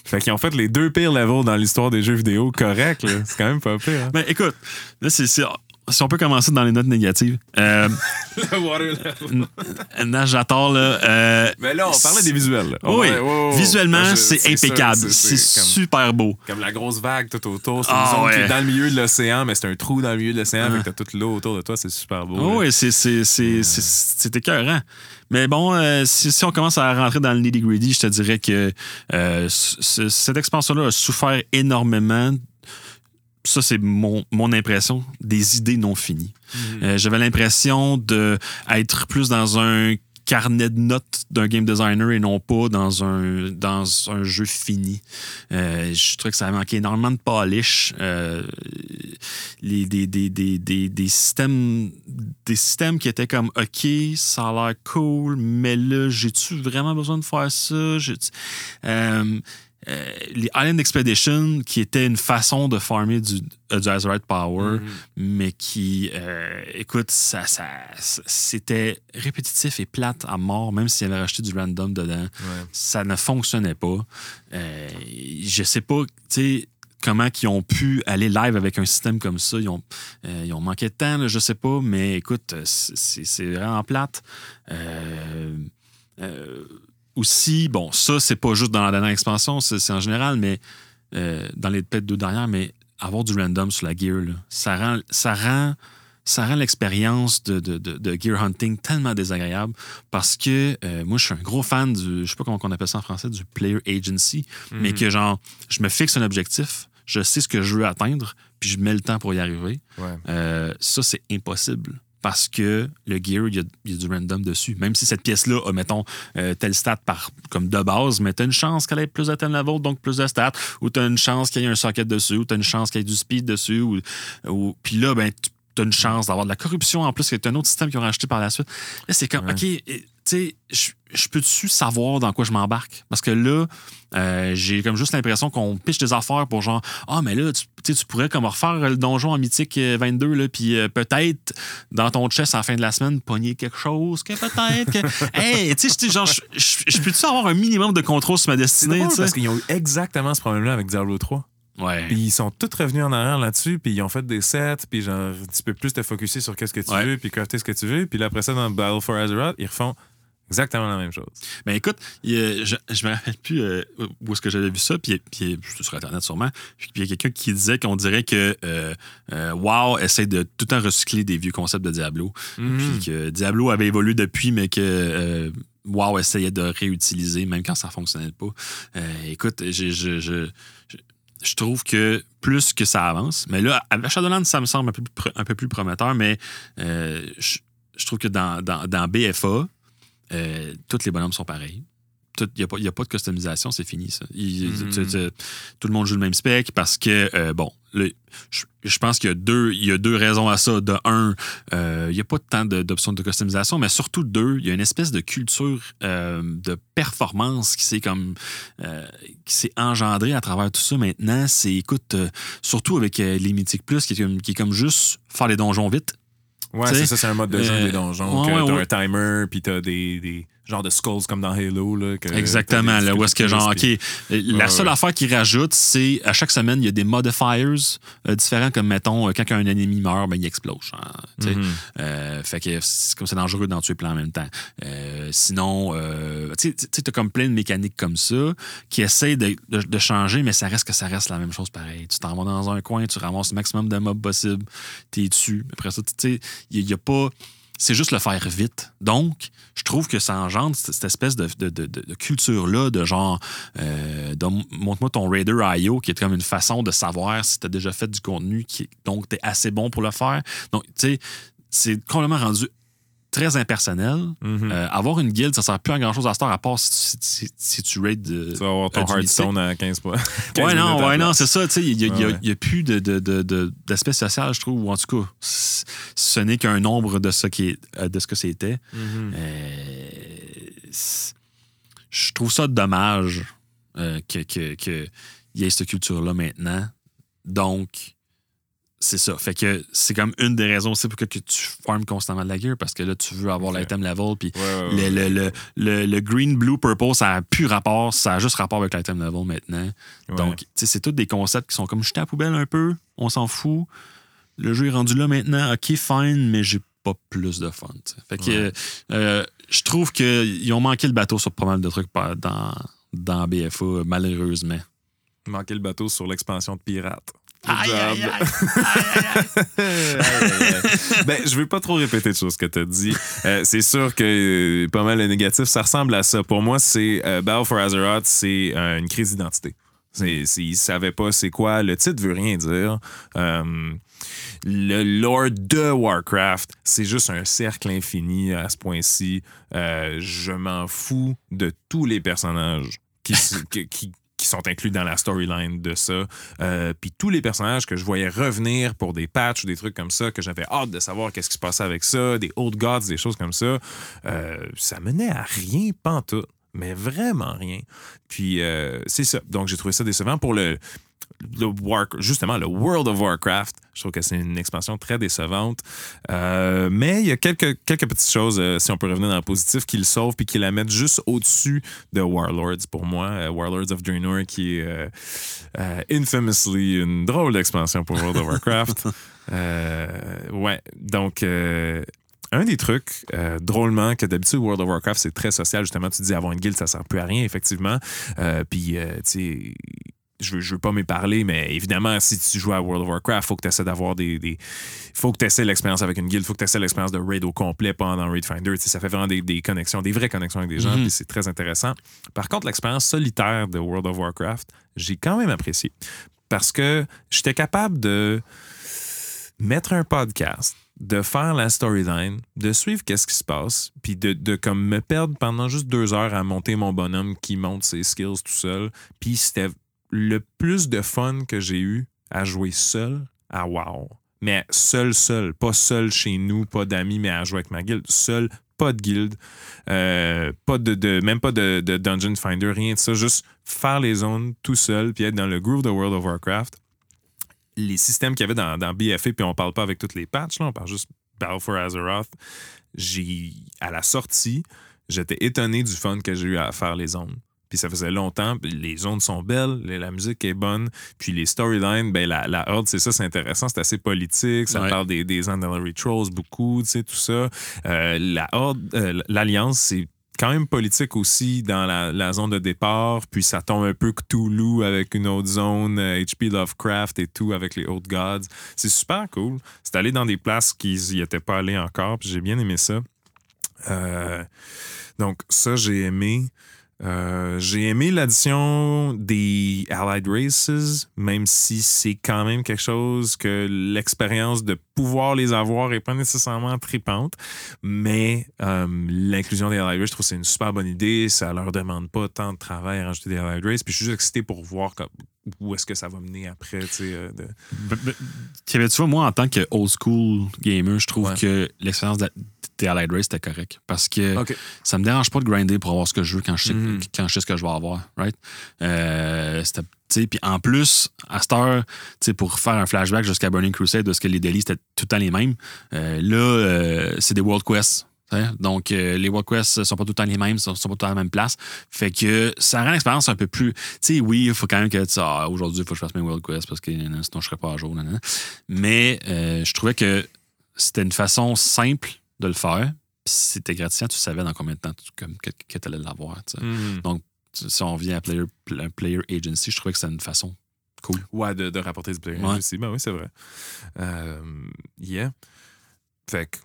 Fait qu'ils ont fait les deux pires levels dans l'histoire des jeux vidéo correct. C'est quand même pas pire. hein. Ben écoute, là, c'est. Si on peut commencer dans les notes négatives. Euh. Najator, là. euh, Mais là, on parlait des visuels. là. Oui, visuellement, c'est impeccable. c'est- super beau. Comme la grosse vague tout autour. C'est Ah, une zone qui ouais. est dans le milieu de l'océan, mais c'est un trou dans le milieu de l'océan. Ah. Que t'as toute l'eau autour de toi. C'est super beau. Oh, là. oui, c'est, c'est, écœurant. Mais bon, euh, si, si on commence à rentrer dans le nitty-gritty, je te dirais que euh, cette expansion-là a souffert énormément. Ça, c'est mon, mon impression des idées non finies. Mhm. Euh, j'avais l'impression d'être plus dans un carnet de notes d'un game designer et non pas dans un, dans un jeu fini. Euh, je trouvais que ça manquait énormément de polish. Euh, les, des, des, des, des, des systèmes, des systèmes qui étaient comme OK, ça a l'air cool, mais là, j'ai-tu vraiment besoin de faire ça? Euh, euh, les Island Expedition, qui était une façon de farmer du, euh, du Azerite Power, Mhm. mais qui, euh, écoute, ça, ça, c'était répétitif et plate à mort, même s'il avait rajouté du random dedans. Ouais. Ça ne fonctionnait pas. Euh, je sais pas, tu sais, comment ils ont pu aller live avec un système comme ça. Ils ont, euh, ils ont manqué de temps, là, je sais pas, mais écoute, c'est c'est vraiment plate. Euh, euh, aussi, bon, ça, c'est pas juste dans la dernière expansion, c'est en général, mais euh, dans les peut-être deux dernières, mais avoir du random sur la gear, là, ça rend, ça rend, ça rend l'expérience de, de, de- de gear hunting tellement désagréable parce que euh, moi, je suis un gros fan du, je sais pas comment on appelle ça en français, du player agency, mais Mhm. que genre, je me fixe un objectif, je sais ce que je veux atteindre, puis puis je mets le temps pour y arriver. Ouais. Euh, ça, c'est impossible. Parce que le gear, il y, a, du random dessus. Même si cette pièce-là a, mettons, euh, tel stat par, comme de base, mais tu une chance qu'elle ait plus de 10 level, donc plus de stats, ou tu as une chance qu'il y ait un socket dessus, ou tu as une chance qu'il y ait du speed dessus, ou, ou- puis là, ben, tu as une chance d'avoir de la corruption en plus, que tu un autre système qu'ils ont rajouté par la suite. Là, c'est comme, Ouais. OK, tu sais, je- peux-tu savoir dans quoi je m'embarque? Parce que là, euh, j'ai comme juste l'impression qu'on piche des affaires pour genre, ah, mais là, tu, tu pourrais comme refaire le donjon en mythique euh, 22, là, puis euh, peut-être dans ton chest à la fin de la semaine, pogner quelque chose que peut-être que. hey, tu sais, genre, je- peux-tu avoir un minimum de contrôle sur ma destinée, drôle parce qu'ils ont eu exactement ce problème-là avec Diablo 3. Ouais. Puis ils sont tous revenus en arrière là-dessus, puis ils ont fait des sets, puis genre, tu peux plus te focuser sur qu'est-ce que tu Ouais. veux, puis crafter ce que tu veux. Puis là, après ça, dans Battle for Azeroth, ils refont exactement la même chose. Ben écoute, il je, je me rappelle plus euh, où est-ce que j'avais vu ça, puis, puis sur Internet sûrement. Puis il y a quelqu'un qui disait qu'on dirait que euh, euh, WoW essaie de tout le temps recycler des vieux concepts de Diablo. Mhm. Puis que Diablo avait évolué depuis, mais que WoW essayait de réutiliser, même quand ça fonctionnait pas. Écoute, je, je, je, je- trouve que plus que ça avance, mais là, avec Shadowlands, ça me semble un peu plus, prometteur, mais euh, je, trouve que dans, dans, dans BFA, euh, tous les bonhommes sont pareils. Il n'y a, a pas de customisation, c'est fini, ça. Il- Mhm. tu- tout le monde joue le même spec parce que, euh, bon, le- je, je pense qu'il y a, deux, il y a deux raisons à ça. De un, euh, il n'y a pas tant d'options de customisation, mais surtout deux, il y a une espèce de culture euh, de performance qui s'est comme qui s'est engendrée à travers tout ça maintenant. C'est, écoute, surtout avec les Mythiques Plus, qui est, comme, qui est comme juste faire les donjons vite. Ouais, c'est ça, c'est un mode de jeu des donjons. ouais, t'as ouais. un timer, puis t'as des, des genres de skulls comme dans Halo. Là, que Exactement. t'as Là, où est-ce que, genre, OK, la seule ouais. affaire qu'ils rajoutent, c'est à chaque semaine, il y a des modifiers euh, différents, comme, mettons, euh, quand un ennemi meurt, ben, il explose. genre, sais. Mhm. Euh, fait que c'est comme c'est dangereux d'en tuer plein en même temps. Euh, sinon, euh, tu sais, tu as comme plein de mécaniques comme ça qui essayent de, de- de changer, mais ça reste que ça reste la même chose pareil. Tu t'en vas dans un coin, tu ramasses le maximum de mobs possible, t'es dessus. Après ça, tu sais, il n'y a, pas. C'est juste le faire vite. Donc, je trouve que ça engendre cette, espèce de, de- de- culture-là, de genre, euh, montre-moi ton Raider IO, qui est comme une façon de savoir si tu as déjà fait du contenu, qui, donc tu es assez bon pour le faire. Donc, tu sais, c'est complètement rendu très impersonnel. Mhm. Euh, avoir une guilde, ça sert plus à grand chose à heure, à part si, tu- si- si tu raid de. Tu vas avoir ton Hearthstone à 15 points. 15 Ouais, non, ouais, non, c'est ça. tu sais, Il n'y a, a- plus de- de- de- de- d'aspect social, je trouve, ou en tout cas, ce n'est qu'un nombre de ce, qui est, euh, de ce que c'était. Mhm. Euh, je trouve ça dommage euh, que, que, y ait cette culture-là maintenant. Donc, c'est ça. Fait que c'est comme une des raisons aussi pour que, tu farmes constamment de la gear parce que là, tu veux avoir l'item level. Puis Ouais, ouais, ouais. le, le, le, le- green, blue, purple, ça n'a plus rapport. Ça a juste rapport avec l'item level maintenant. Ouais. Donc, tu sais, c'est tous des concepts qui sont comme jetés à la poubelle un peu. On s'en fout. Le jeu est rendu là maintenant. OK, fine, mais j'ai pas plus de fun. Fait que euh, je trouve qu'ils ont manqué le bateau sur pas mal de trucs dans, dans BFA, malheureusement. Manquer le bateau sur l'expansion de pirates. Aïe, aïe, aïe. Aïe, aïe, aïe. ben, je vais pas trop répéter de choses que tu as dit. Euh, c'est sûr que euh, pas mal de négatif, ça ressemble à ça. Pour moi, c'est euh, Battle for Azeroth, c'est une crise d'identité. Ils savaient pas c'est quoi. Le titre veut rien dire. Le lore de Warcraft, c'est juste un cercle infini à ce point-ci. Je m'en fous de tous les personnages qui, sont inclus dans la storyline de ça. Euh, Puis tous les personnages que je voyais revenir pour des patchs ou des trucs comme ça, que j'avais hâte de savoir qu'est-ce qui se passait avec ça, des Old Gods, des choses comme ça, euh, ça menait à rien pantoute. Mais vraiment rien. Puis euh, c'est ça. Donc j'ai trouvé ça décevant pour le, le War, justement le World of Warcraft. Je trouve que c'est une expansion très décevante. Euh, mais il y a quelques, quelques petites choses, euh, si on peut revenir dans le positif, qui le sauvent puis qui la mettent juste au-dessus de Warlords pour moi. Euh, Warlords of Draenor qui est infamously une drôle d'expansion pour World of Warcraft. Ouais, donc un des trucs, euh, drôlement, que d'habitude, World of Warcraft, c'est très social. Justement, tu dis avoir une guilde, ça sert plus à rien, effectivement. Euh, Puis, euh, tu sais, je veux, je veux pas m'éparler, mais évidemment, si tu joues à World of Warcraft, faut que tu essaies d'avoir des, des. faut que tu essaies l'expérience avec une guilde, faut que tu essaies l'expérience de raid au complet, pas dans Raid Finder. Tu sais, ça fait vraiment des, des connexions, des vraies connexions avec des gens, puis c'est très intéressant. Par contre, l'expérience solitaire de World of Warcraft, j'ai quand même apprécié. parce que j'étais capable de mettre un podcast, de faire la storyline, de suivre qu'est-ce qui se passe, puis de, de comme me perdre pendant juste deux heures à monter mon bonhomme qui monte ses skills tout seul. Puis c'était le plus de fun que j'ai eu à jouer seul à WoW. Mais seul, seul. Pas seul chez nous, pas d'amis, mais à jouer avec ma guilde. Seul, pas de guilde, euh, même pas de, Dungeon Finder, rien de ça. Juste faire les zones tout seul, puis être dans le groove de World of Warcraft. Les systèmes qu'il y avait dans, BFA, puis on parle pas avec toutes les patchs, là, on parle juste Battle for Azeroth. À la sortie, j'étais étonné du fun que j'ai eu à faire les zones. Puis ça faisait longtemps, les zones sont belles, les- la musique est bonne, puis les storylines, ben la, la Horde, c'est ça, c'est intéressant, c'est assez politique, ça Ouais. parle des, des Andalary Trolls beaucoup, tu sais, tout ça. Euh, la Horde, euh, l'Alliance, c'est quand même politique aussi dans la, la zone de départ, puis ça tombe un peu Cthulhu avec une autre zone, euh, HP Lovecraft et tout avec les Old Gods. C'est super cool. C'est allé dans des places qu'ils n'y étaient pas allés encore, puis j'ai bien aimé ça. Euh, donc, ça, j'ai aimé. Euh, j'ai aimé l'addition des Allied Races, même si c'est quand même quelque chose que l'expérience de pouvoir les avoir est pas nécessairement tripante. Mais euh, l'inclusion des Allied Races, je trouve que c'est une super bonne idée. Ça leur demande pas tant de travail à rajouter des Allied Races. Puis je suis juste excité pour voir comme- où est-ce que ça va mener après. tu sais, euh, de- tu vois, moi, en tant que old school gamer, je trouve Ouais. que l'expérience de- des Allied Race était correcte. Parce que ça me dérange pas de grinder pour avoir ce que je veux quand je sais, Mhm. quand je sais ce que je vais avoir. Right? Euh, c'était- Puis en plus, à cette heure, pour faire un flashback jusqu'à Burning Crusade, parce que les délits c'était tout le temps les mêmes, euh, là, euh, c'est des World Quests. Donc, euh, les World Quests sont pas tout le temps les mêmes, sont, sont pas tout le temps à la même place. Fait que ça rend l'expérience un peu plus. Tu sais, oui, il faut quand même que tu ah, aujourd'hui, il faut que je fasse mes World Quests parce que sinon je serais pas à jour. nanana. Mais je trouvais que c'était une façon simple de le faire. Puis si c'était gratifiant, tu savais dans combien de temps tu, comme, que, que tu allais l'avoir. Mhm. Tu- Si on vient à Player, pl- player Agency, je trouvais que c'était une façon cool. Ouais, de, de rapporter du player Ouais. aussi. Ben oui, c'est vrai. Euh, yeah. Fait que,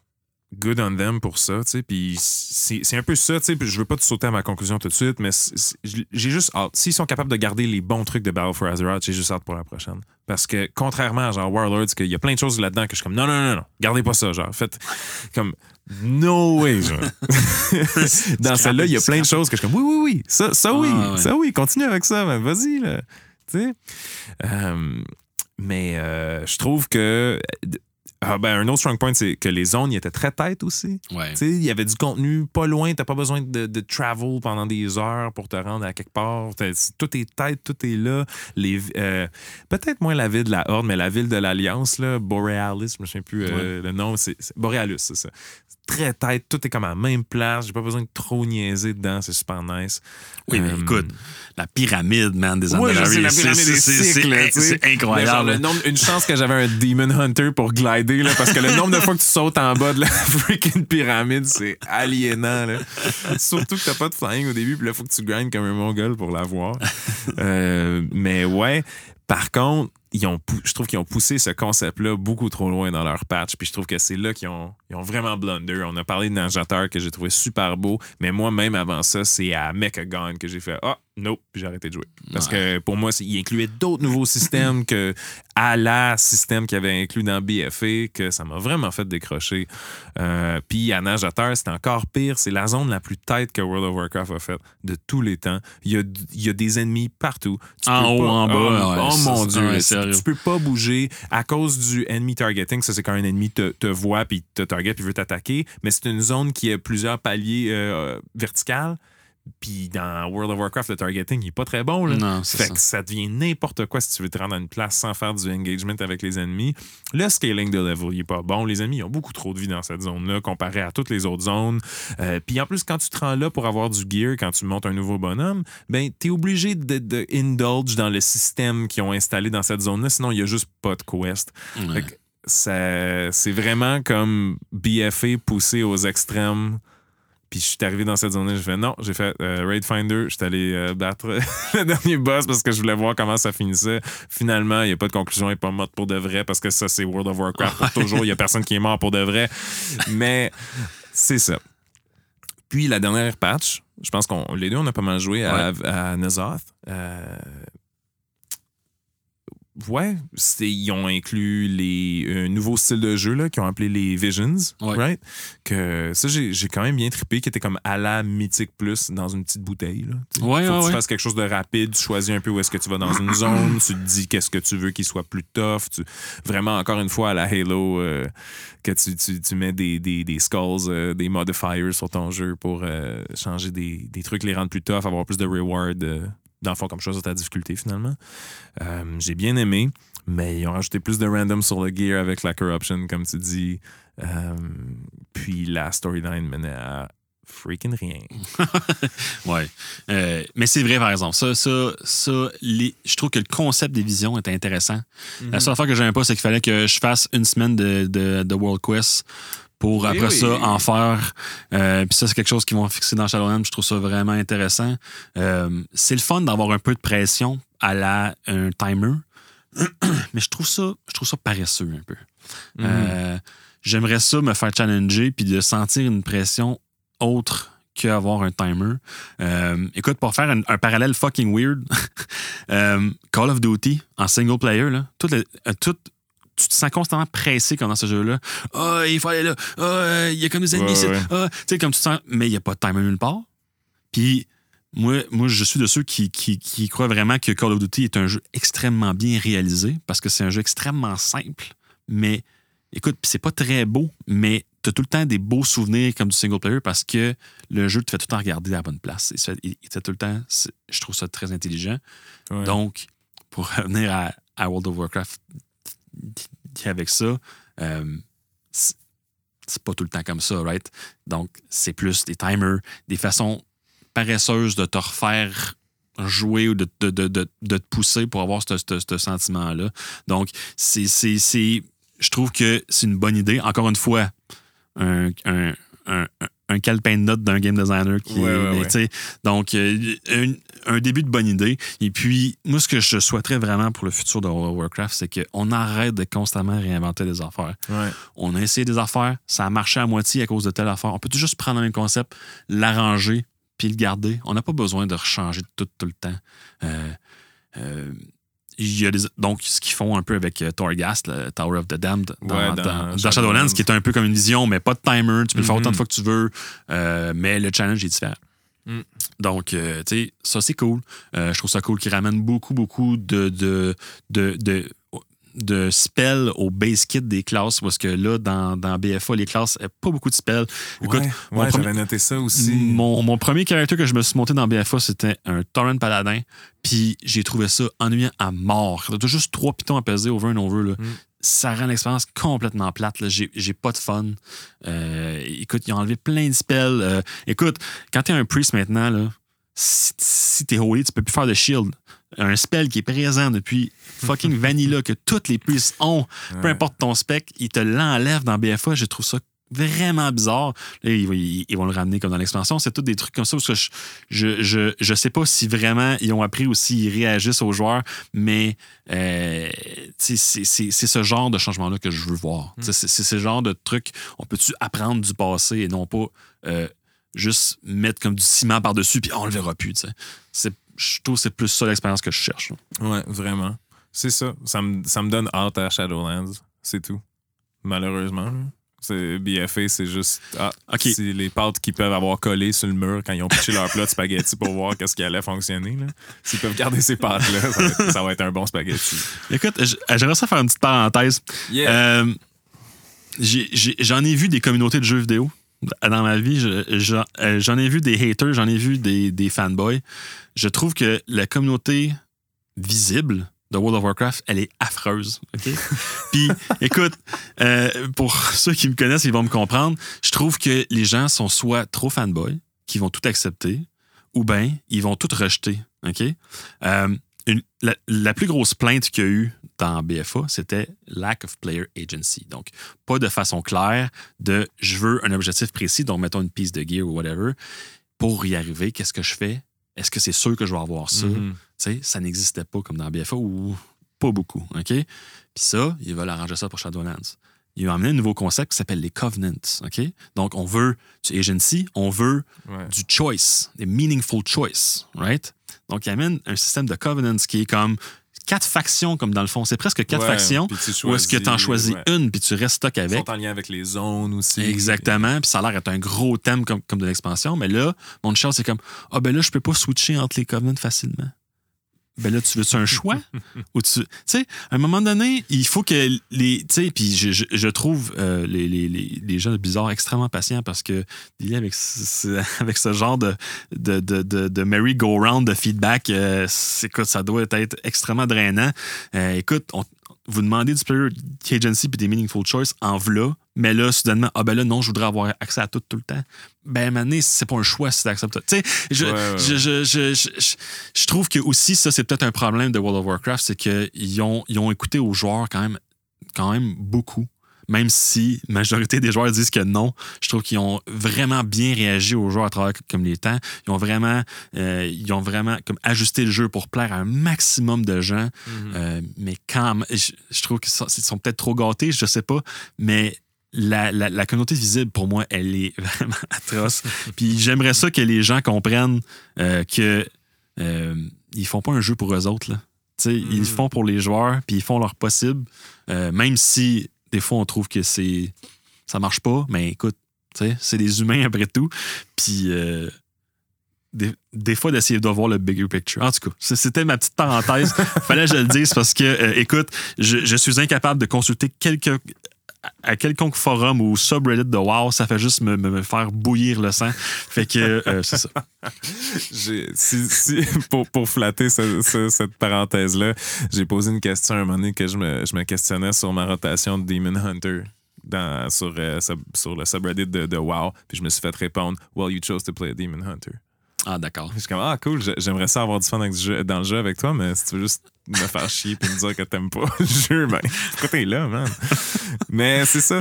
good on them pour ça, tu sais. Puis c'est un peu ça, tu sais. Je veux pas te sauter à ma conclusion tout de suite, mais j'ai juste hâte. S'ils sont capables de garder les bons trucs de Battle for Azeroth, j'ai juste hâte pour la prochaine. Parce que, contrairement à genre Warlords, qu'il y a plein de choses là-dedans que je suis comme, non, non, non, non, gardez pas ça, genre. Faites comme, no way, genre. Dans celle-là, il y a plein de choses que je suis comme, oui, oui, oui, ça, ça oui, Ah, ouais. ça oui, continue avec ça, mais vas-y, là. Tu sais. Euh, mais euh, je trouve que. Ah, ben, un autre strong point, c'est que les zones, ils étaient très têtes aussi. Ouais. Il y avait du contenu pas loin, t'as pas besoin de, de travel pendant des heures pour te rendre à quelque part. Tout est tête, tout est là. Les, euh, Peut-être moins la ville de la Horde, mais la ville de l'Alliance, là, Borealis, je me souviens plus euh, le nom, c'est c'est- Borealis, c'est ça. Très tête, tout est comme à la même place. J'ai pas besoin de trop niaiser dedans, c'est super nice. Oui, mais Euh, écoute, la pyramide, man, des Ouais, c'est- genre, incroyable. le nombre- une chance que j'avais un Demon Hunter pour glider, là, parce que le nombre de fois que tu sautes en bas de la freaking pyramide, c'est aliénant. Là. Surtout que t'as pas de flying au début, puis là, faut que tu grindes comme un mongol pour l'avoir. Euh, mais ouais, par contre, je trouve qu'ils ont poussé ce concept-là beaucoup trop loin dans leur patch, puis je trouve que c'est là qu'ils ont, vraiment blunder. On a parlé de Nanjateur que j'ai trouvé super beau, mais moi, même avant ça, c'est à Mechagon que j'ai fait « Ah, nope », puis j'ai arrêté de jouer. Parce que pour moi, il incluait d'autres nouveaux systèmes que à la système qu'il avait inclus dans BFA que ça m'a vraiment fait décrocher. Euh, Puis à Najateur, c'est encore pire. C'est la zone la plus tête que World of Warcraft a faite de tous les temps. Il y a, il y a des ennemis partout. Tu En haut, pas- en bas, Oh, ouais, oh ça, mon Dieu. ouais, tu- sérieux. tu peux pas bouger à cause du enemy targeting. Ça, c'est quand un ennemi te, te voit puis te target puis veut t'attaquer. Mais c'est une zone qui a plusieurs paliers euh, verticales. Puis dans World of Warcraft, le targeting, il est pas très bon. Là. Non, Fait ça. que ça devient n'importe quoi si tu veux te rendre à une place sans faire du engagement avec les ennemis. Le scaling de level, il est pas bon. Les ennemis ils ont beaucoup trop de vie dans cette zone-là comparé à toutes les autres zones. Euh, Puis en plus, quand tu te rends là pour avoir du gear, quand tu montes un nouveau bonhomme, ben t'es obligé de, de indulge dans le système qu'ils ont installé dans cette zone-là. Sinon, il y a juste pas de quest. Ouais. Fait que ça- c'est vraiment comme BFA poussé aux extrêmes. Puis je suis arrivé dans cette zone-là, j'ai fait non, j'ai fait euh, Raid Finder, je suis allé euh, battre le dernier boss parce que je voulais voir comment ça finissait. Finalement, il n'y a pas de conclusion, il n'est pas mort pour de vrai parce que ça, c'est World of Warcraft pour toujours. Il n'y a personne qui est mort pour de vrai. Mais c'est ça. Puis la dernière patch, je pense qu'on les deux, on a pas mal joué à, à Nazoth. Euh, ouais, ils ont inclus les un nouveau style de jeu qu'ils ont appelé les Visions, Ouais. right? Que ça, j'ai quand même bien trippé, qui était comme à la Mythic Plus dans une petite bouteille. Là. Ouais, Faut ouais, que tu ouais. fasses quelque chose de rapide, tu choisis un peu où est-ce que tu vas dans une zone, tu te dis qu'est-ce que tu veux qu'il soit plus tough. Tu... Vraiment, encore une fois, à la Halo, euh, que tu, tu, tu mets des, des, des skulls, euh, des modifiers sur ton jeu pour euh, changer des, des trucs, les rendre plus tough, avoir plus de reward. Dans le fond, comme chose ta difficulté finalement. Euh, J'ai bien aimé, mais ils ont rajouté plus de random sur le gear avec la corruption, comme tu dis. Euh, puis la storyline menait à freaking rien. Ouais. Euh, mais c'est vrai, par exemple. Ça, ça, ça les- je trouve que le concept des visions est intéressant. Mhm. La seule affaire que j'aimais pas, c'est qu'il fallait que je fasse une semaine de, de, de World Quest pour Oui, après oui. ça en faire. Euh, Puis ça, c'est quelque chose qu'ils vont fixer dans Shadowlands. Je trouve ça vraiment intéressant. Euh, c'est le fun d'avoir un peu de pression à la un timer. Mais je trouve ça, je trouve ça paresseux un peu. Mhm. Euh, J'aimerais ça me faire challenger puis de sentir une pression autre qu'avoir un timer. Écoute, pour faire un, un parallèle fucking weird, Call of Duty en single player, là, tout le- tout- tu te sens constamment pressé comme dans ce jeu-là. Ah, il faut aller là. Ah, euh, il y a comme des ennemis ici. ouais. Ah, tu sais, comme tu te sens. Mais il n'y a pas de timer nulle part. Puis. Moi, moi, je suis de ceux qui, qui, qui croient vraiment que Call of Duty est un jeu extrêmement bien réalisé parce que c'est un jeu extrêmement simple. Mais écoute, c'est pas très beau, mais tu as tout le temps des beaux souvenirs comme du single player parce que le jeu te fait tout le temps regarder à la bonne place. Il fait, il- il te fait tout le temps. Je trouve ça très intelligent. Ouais. Donc, pour revenir à, à World of Warcraft, avec ça, euh, c'est pas tout le temps comme ça, right? Donc, c'est plus des timers, des façons paresseuses de te refaire jouer ou de, de, de, de, te pousser pour avoir ce, sentiment-là. Donc, c'est, je trouve que c'est une bonne idée. Encore une fois, un, un calepin de notes d'un game designer qui Ouais, Donc, euh, un, un début de bonne idée. Et puis, moi, ce que je souhaiterais vraiment pour le futur de World of Warcraft, c'est qu'on arrête de constamment réinventer des affaires. On a essayé des affaires, ça a marché à moitié à cause de telle affaire. On peut juste prendre un concept, l'arranger, puis le garder. On n'a pas besoin de rechanger tout, tout le temps. Euh, euh, y a des, donc, ce qu'ils font un peu avec euh, Torghast, le Tower of the Damned, dans, Ouais, dans dans- dans Shadowlands. Qui est un peu comme une vision, mais pas de timer. Tu peux le faire Mhm. autant de fois que tu veux, euh, mais le challenge est différent. Mm. Donc, euh, tu sais, ça, c'est cool. Je trouve ça cool qu'ils ramènent beaucoup, beaucoup de, de, de, de, de spells au base kit des classes, parce que là, dans, dans BFA, les classes, pas beaucoup de spells. Écoute, ouais, ouais, j'avais noté ça aussi. mon, mon premier caractère que je me suis monté dans BFA, c'était un Torrent Paladin. Puis j'ai trouvé ça ennuyant à mort. T'as juste trois pitons à peser over and over. Là. Mm. Ça rend l'expérience complètement plate. j'ai pas de fun. Euh, écoute, ils ont enlevé plein de spells. Euh, écoute, quand t'es un priest maintenant, là, si, si t'es holy, tu peux plus faire de shield. Un spell qui est présent depuis fucking Vanilla, que toutes les priests ont, peu importe ton spec, ils te l'enlèvent dans BFA. Je trouve ça vraiment bizarre. Là, ils, ils- ils vont le ramener comme dans l'expansion. C'est tous des trucs comme ça parce que je, je, je, je sais pas si vraiment ils ont appris ou s'ils réagissent aux joueurs, mais euh, c'est ce genre de changement-là que je veux voir. C'est c'est ce genre de truc. On peut-tu apprendre du passé et non pas euh, juste mettre comme du ciment par-dessus puis on le verra plus. tu sais. C'est- Je trouve que c'est plus ça l'expérience que je cherche. Ouais, vraiment. C'est ça. Ça me, ça me donne hâte à Shadowlands. C'est tout. Malheureusement. C'est BFA, c'est juste ah, c'est les pâtes qu'ils peuvent avoir collées sur le mur quand ils ont pitché leur plat de spaghetti pour voir qu'est-ce qui allait fonctionner. S'ils peuvent garder ces pâtes-là, ça, va être- ça va être un bon spaghetti. Écoute, j- j'aimerais ça faire une petite parenthèse. Euh, j'ai- j'ai- J'en ai, vu des communautés de jeux vidéo dans ma vie. Je- J'en euh, j'en ai vu des haters, j'en ai vu des, des fanboys. Je trouve que la communauté visible de World of Warcraft, elle est affreuse. Puis, écoute, euh, pour ceux qui me connaissent, ils vont me comprendre. Je trouve que les gens sont soit trop fanboys, qui vont tout accepter, ou bien ils vont tout rejeter. OK? Euh, une- la, la plus grosse plainte qu'il y a eu dans BFA, c'était lack of player agency. Donc, pas de façon claire de je veux un objectif précis, donc mettons une piece de gear ou whatever. Pour y arriver, qu'est-ce que je fais? Est-ce que c'est sûr que je vais avoir ça? Tu sais, ça n'existait pas comme dans BFA ou pas beaucoup. OK? Puis ça, ils veulent arranger ça pour Shadowlands. Ils ont amené un nouveau concept qui s'appelle les covenants. OK? Donc, on veut du agency, on veut Ouais. du choice, des meaningful choice, right? Donc, il amène un système de covenants qui est comme quatre factions, comme dans le fond. C'est presque quatre Ouais, factions. Ou est-ce que tu en choisis ouais. une, puis tu restes stock Ils avec. sont en lien avec les zones aussi. Exactement. Puis ça a l'air d'être un gros thème comme, comme de l'expansion. Mais là, mon chat, c'est comme Ah, ben là, je peux pas switcher entre les Covenants facilement. Ben là, tu veux-tu un choix? Ou tu. Tu sais, à un moment donné, il faut que les. Tu sais, puis je, je, je trouve euh, les, les, les, les gens de Bizarre extrêmement patients parce que avec ce, avec ce genre de, de, de, de, de merry-go-round de feedback, euh, écoute, ça doit être extrêmement drainant. Euh, écoute, on- vous demandez du player agency puis des meaningful choice en v'là, mais là, soudainement, ah ben là, non, je voudrais avoir accès à tout tout le temps. Ben, maintenant, c'est pas un choix si t'acceptes ça. Tu sais, je, Ouais, ouais, je, je, je, je, je- je trouve que aussi, ça, c'est peut-être un problème de World of Warcraft, c'est qu'ils ont, ils ont écouté aux joueurs quand même, quand même beaucoup. Même si la majorité des joueurs disent que non, je trouve qu'ils ont vraiment bien réagi aux joueurs à travers comme les temps. Ils ont vraiment, euh, ils ont vraiment comme ajusté le jeu pour plaire à un maximum de gens. Mhm. Euh, mais quand même, je, je trouve qu'ils sont, peut-être trop gâtés, je sais pas, mais la, la, la communauté visible, pour moi, elle est vraiment atroce. Puis j'aimerais ça que les gens comprennent euh, que euh, ils font pas un jeu pour eux autres. Là. Tu sais, Ils le font pour les joueurs, puis ils font leur possible, euh, même si des fois on trouve que c'est ça marche pas, mais écoute, tu sais, c'est des humains après tout. Puis euh, des, des fois d'essayer de voir le bigger picture. En tout cas, c'était ma petite parenthèse. Fallait que je le dise parce que, euh, écoute, je, je suis incapable de consulter quelque, à quelconque forum ou subreddit de WoW, ça fait juste me, me- me faire bouillir le sang. Fait que euh, c'est ça. J'ai- si, si- pour, pour flatter ce- ce- cette parenthèse-là, j'ai posé une question à un moment donné que je me, je me questionnais sur ma rotation de Demon Hunter. Dans, sur, euh, sub- sur le subreddit de, de WoW, puis je me suis fait répondre Well, you chose to play a Demon Hunter. Ah, d'accord. Je suis comme Ah, cool, j'ai- j'aimerais ça avoir du fun avec du jeu- dans le jeu avec toi, mais si tu veux juste me faire chier puis me dire que t'aimes pas le jeu, ben, pourquoi t'es là, man? mais c'est ça.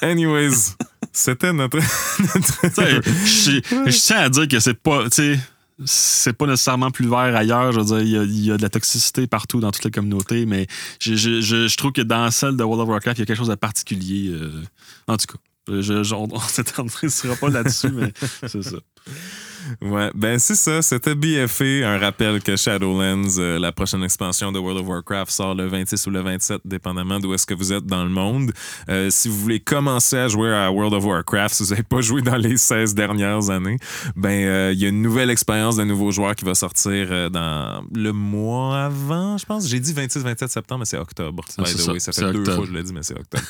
Anyways, c'était notre. notre- je, tiens à dire que c'est pas, c'est pas nécessairement plus vert ailleurs. Je veux dire, il y a, il y a de la toxicité partout dans toutes les communautés, mais je, je- je- je trouve que dans celle de World of Warcraft, il y a quelque chose de particulier. euh, en tout cas, on, on s'éternisera pas là-dessus, mais c'est ça. Ouais, ben c'est ça, c'était BFA. Un rappel que Shadowlands, euh, la prochaine expansion de World of Warcraft, sort le 26 ou le 27, dépendamment d'où est-ce que vous êtes dans le monde. Euh, si vous voulez commencer à jouer à World of Warcraft, si vous n'avez pas joué dans les 16 dernières années, ben euh, il y a une nouvelle expérience de nouveaux joueurs qui va sortir dans le mois avant, je pense. J'ai dit 26-27 septembre, mais c'est octobre. Ah, By c'est the ça, way, ça fait deux octobre. fois que je l'ai dit, mais c'est octobre.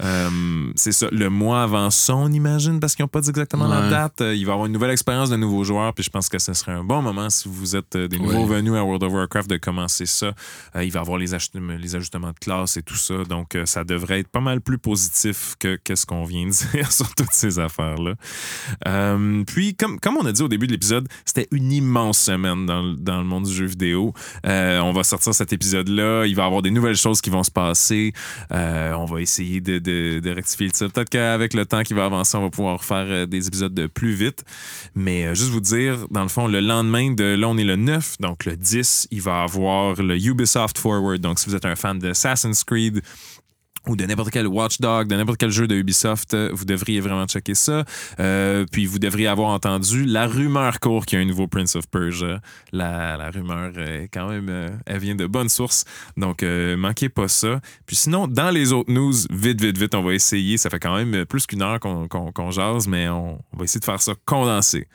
C'est ça, le mois avant ça, on imagine, parce qu'ils n'ont pas dit exactement la date. Il va y avoir une nouvelle expérience de nouveaux joueurs, puis je pense que ce serait un bon moment si vous êtes euh, des nouveaux venus à World of Warcraft de commencer ça. Euh, il va y avoir les, les ajustements de classe et tout ça, donc euh, ça devrait être pas mal plus positif que qu'est-ce qu'on vient de dire sur toutes ces affaires-là. Euh, puis, comme, comme on a dit au début de l'épisode, c'était une immense semaine dans, le- dans le monde du jeu vidéo. On va sortir cet épisode-là. Il va y avoir des nouvelles choses qui vont se passer. On va essayer de, de- de rectifier le tir. Peut-être qu'avec le temps qui va avancer, on va pouvoir faire des épisodes de plus vite. Mais juste vous dire, dans le fond, le lendemain de là, on est le 9, donc le 10, il va avoir le Ubisoft Forward. Donc, si vous êtes un fan de Assassin's Creed, de n'importe quel Watchdog, de n'importe quel jeu de Ubisoft, euh, vous devriez vraiment checker ça. Euh, puis vous devriez avoir entendu la rumeur court qu'il y a un nouveau Prince of Persia. La, rumeur, euh, quand même, elle vient de bonnes sources. Donc, manquez pas ça. Puis sinon, dans les autres news, vite, vite, vite, on va essayer. Ça fait quand même plus qu'une heure qu'on jase, mais on va essayer de faire ça condensé.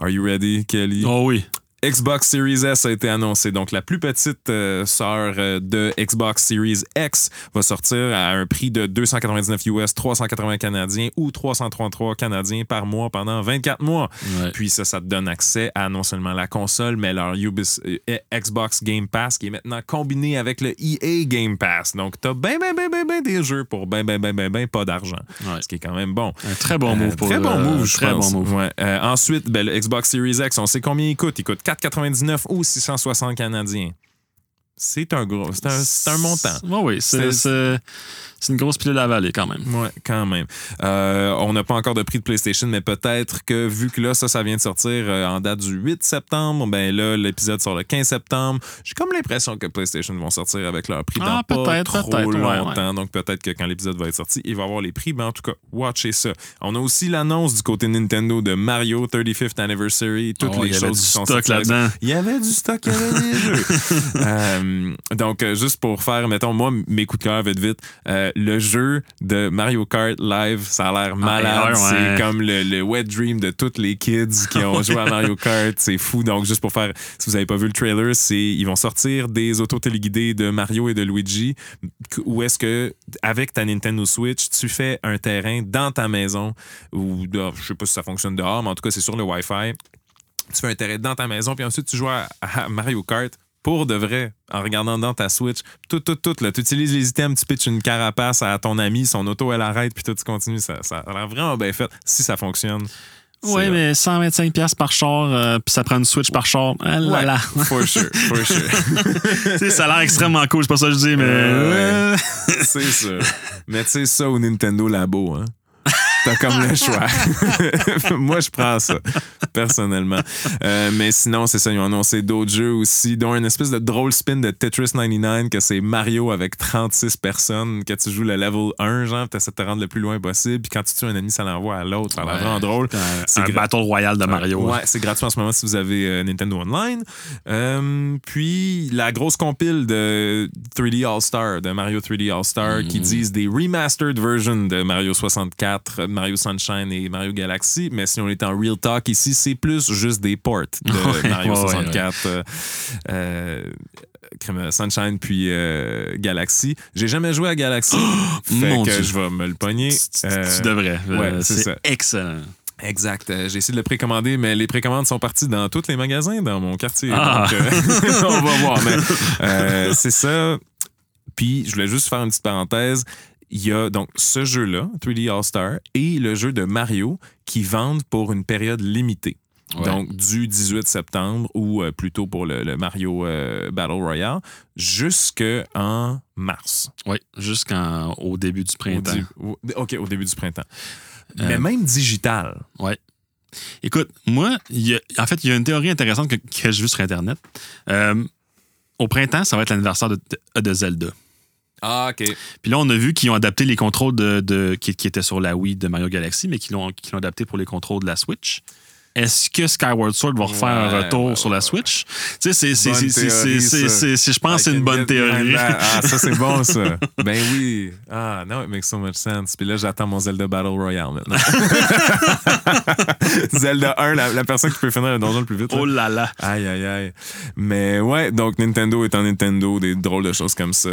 Are you ready, Kelly? Oh oui. Xbox Series S a été annoncé. Donc, la plus petite euh, sœur euh, de Xbox Series X va sortir à un prix de 299 US, 380 canadiens ou 333 canadiens par mois pendant 24 mois. Ouais. Puis ça, ça te donne accès à non seulement la console, mais leur Ubis- euh, Xbox Game Pass qui est maintenant combiné avec le EA Game Pass. Donc, t'as ben, ben, ben, ben, ben des jeux pour ben, ben, ben, ben, ben pas d'argent. Ouais. Ce qui est quand même bon. Un très bon move Euh, pour Très bon move, je Très pense. bon move. Ouais. Euh, ensuite, ben, le Xbox Series X, on sait combien il coûte. Il coûte 4,99 ou 660 canadiens. C'est un gros, c'est un, c'est un montant. Oui, oui. C'est, C'est- une grosse pilule à avaler quand même. Ouais, quand même. Euh, on n'a pas encore de prix de PlayStation, mais peut-être que vu que là, ça, ça vient de sortir euh, en date du 8 septembre, ben là, l'épisode sort le 15 septembre. J'ai comme l'impression que PlayStation vont sortir avec leur prix dans Ah, pas peut-être, trop peut-être, ouais, longtemps. Donc peut-être que quand l'épisode va être sorti, il va avoir les prix. Ben en tout cas, watchez ça. On a aussi l'annonce du côté Nintendo de Mario 35th Anniversary, toutes Oh, les il y avait choses du qui sont stock sorties. là-dedans. Il y avait du stock, il y avait des jeux. Euh, donc, juste pour faire, mettons, moi, mes coups de cœur vite, vite, euh, le jeu de Mario Kart Live, ça a l'air malade. ouais, ouais. C'est comme le, le wet dream de tous les kids qui ont joué à Mario Kart. C'est fou. Donc, juste pour faire, si vous n'avez pas vu le trailer, c'est ils vont sortir des autos téléguidées de Mario et de Luigi où est-ce que, avec ta Nintendo Switch, tu fais un terrain dans ta maison ou, dehors. je sais pas si ça fonctionne dehors, mais en tout cas, c'est sur le Wi-Fi tu fais un terrain dans ta maison, puis ensuite tu joues à, à Mario Kart pour de vrai, en regardant dans ta Switch. Tout, tout, tout. Tu utilises les items, tu pitches une carapace à ton ami, son auto, elle arrête, puis tout, tu continues. Ça, ça a l'air vraiment bien fait, si ça fonctionne. Oui, mais 125$ piastres par char, euh, puis ça prend une Switch par char. Ah là Ouais, là. for sure, for sure. Ça a l'air extrêmement cool, c'est pas ça que je dis, mais. Euh, C'est ça. Mais tu sais, ça au Nintendo Labo, hein. T'as comme le choix. Moi, je prends ça, personnellement. Euh, mais sinon, c'est ça, ils ont annoncé d'autres jeux aussi, dont une espèce de drôle spin de Tetris 99, que c'est Mario avec 36 personnes, que tu joues le level 1, genre, tu essaies de te rendre le plus loin possible, puis quand tu tues un ennemi, ça l'envoie à l'autre. Ça a l'air vraiment drôle. C'est un gra- Battle Royale de Mario. Ouais, c'est gratuit en ce moment si vous avez euh, Nintendo Online. Euh, puis la grosse compile de 3D All-Star, de Mario 3D All-Star, qui disent des remastered versions de Mario 64, Mario Sunshine et Mario Galaxy. Mais si on est en real talk ici, c'est plus juste des ports de Mario ouais, ouais, 64. euh, euh, crème, Sunshine puis euh, Galaxy. J'ai jamais joué à Galaxy. fait mon que Dieu. je vais me le pogner. Tu, tu- Euh, tu devrais. ouais, Euh, c'est excellent. Exact. Euh, J'ai essayé de le précommander, mais les précommandes sont parties dans tous les magasins dans mon quartier. Ah. Donc, euh, on va voir. Mais euh, c'est ça. Puis, je voulais juste faire une petite parenthèse. Il y a donc ce jeu-là, 3D All-Star, et le jeu de Mario qui vendent pour une période limitée. Ouais. Donc, du 18 septembre ou euh, plutôt pour le, le Mario euh, Battle Royale, jusqu'en mars. Oui, jusqu'au début du Au printemps. dé- OK, au début du printemps. Euh, Mais même digital. Ouais. Écoute, moi, y a- en fait, il y a une théorie intéressante que, que j'ai vue sur Internet. Au printemps, ça va être l'anniversaire de, de Zelda. Ah, OK. Puis là, on a vu qu'ils ont adapté les contrôles de, de- qui, qui étaient sur la Wii de Mario Galaxy, mais qu'ils l'ont l'ont adapté pour les contrôles de la Switch. Est-ce que Skyward Sword va refaire un retour ouais, sur la Switch? Tu sais, je pense que c'est une bonne théorie. Ah, ça, c'est bon, ça. Ben oui. Ah, no, it makes so much sense. Puis là, j'attends mon Zelda Battle Royale maintenant. Zelda 1, la, la personne qui peut finir le donjon le plus vite. là. Oh là là! Aïe, aïe, aïe. Mais ouais, donc Nintendo étant Nintendo, des drôles de choses comme ça.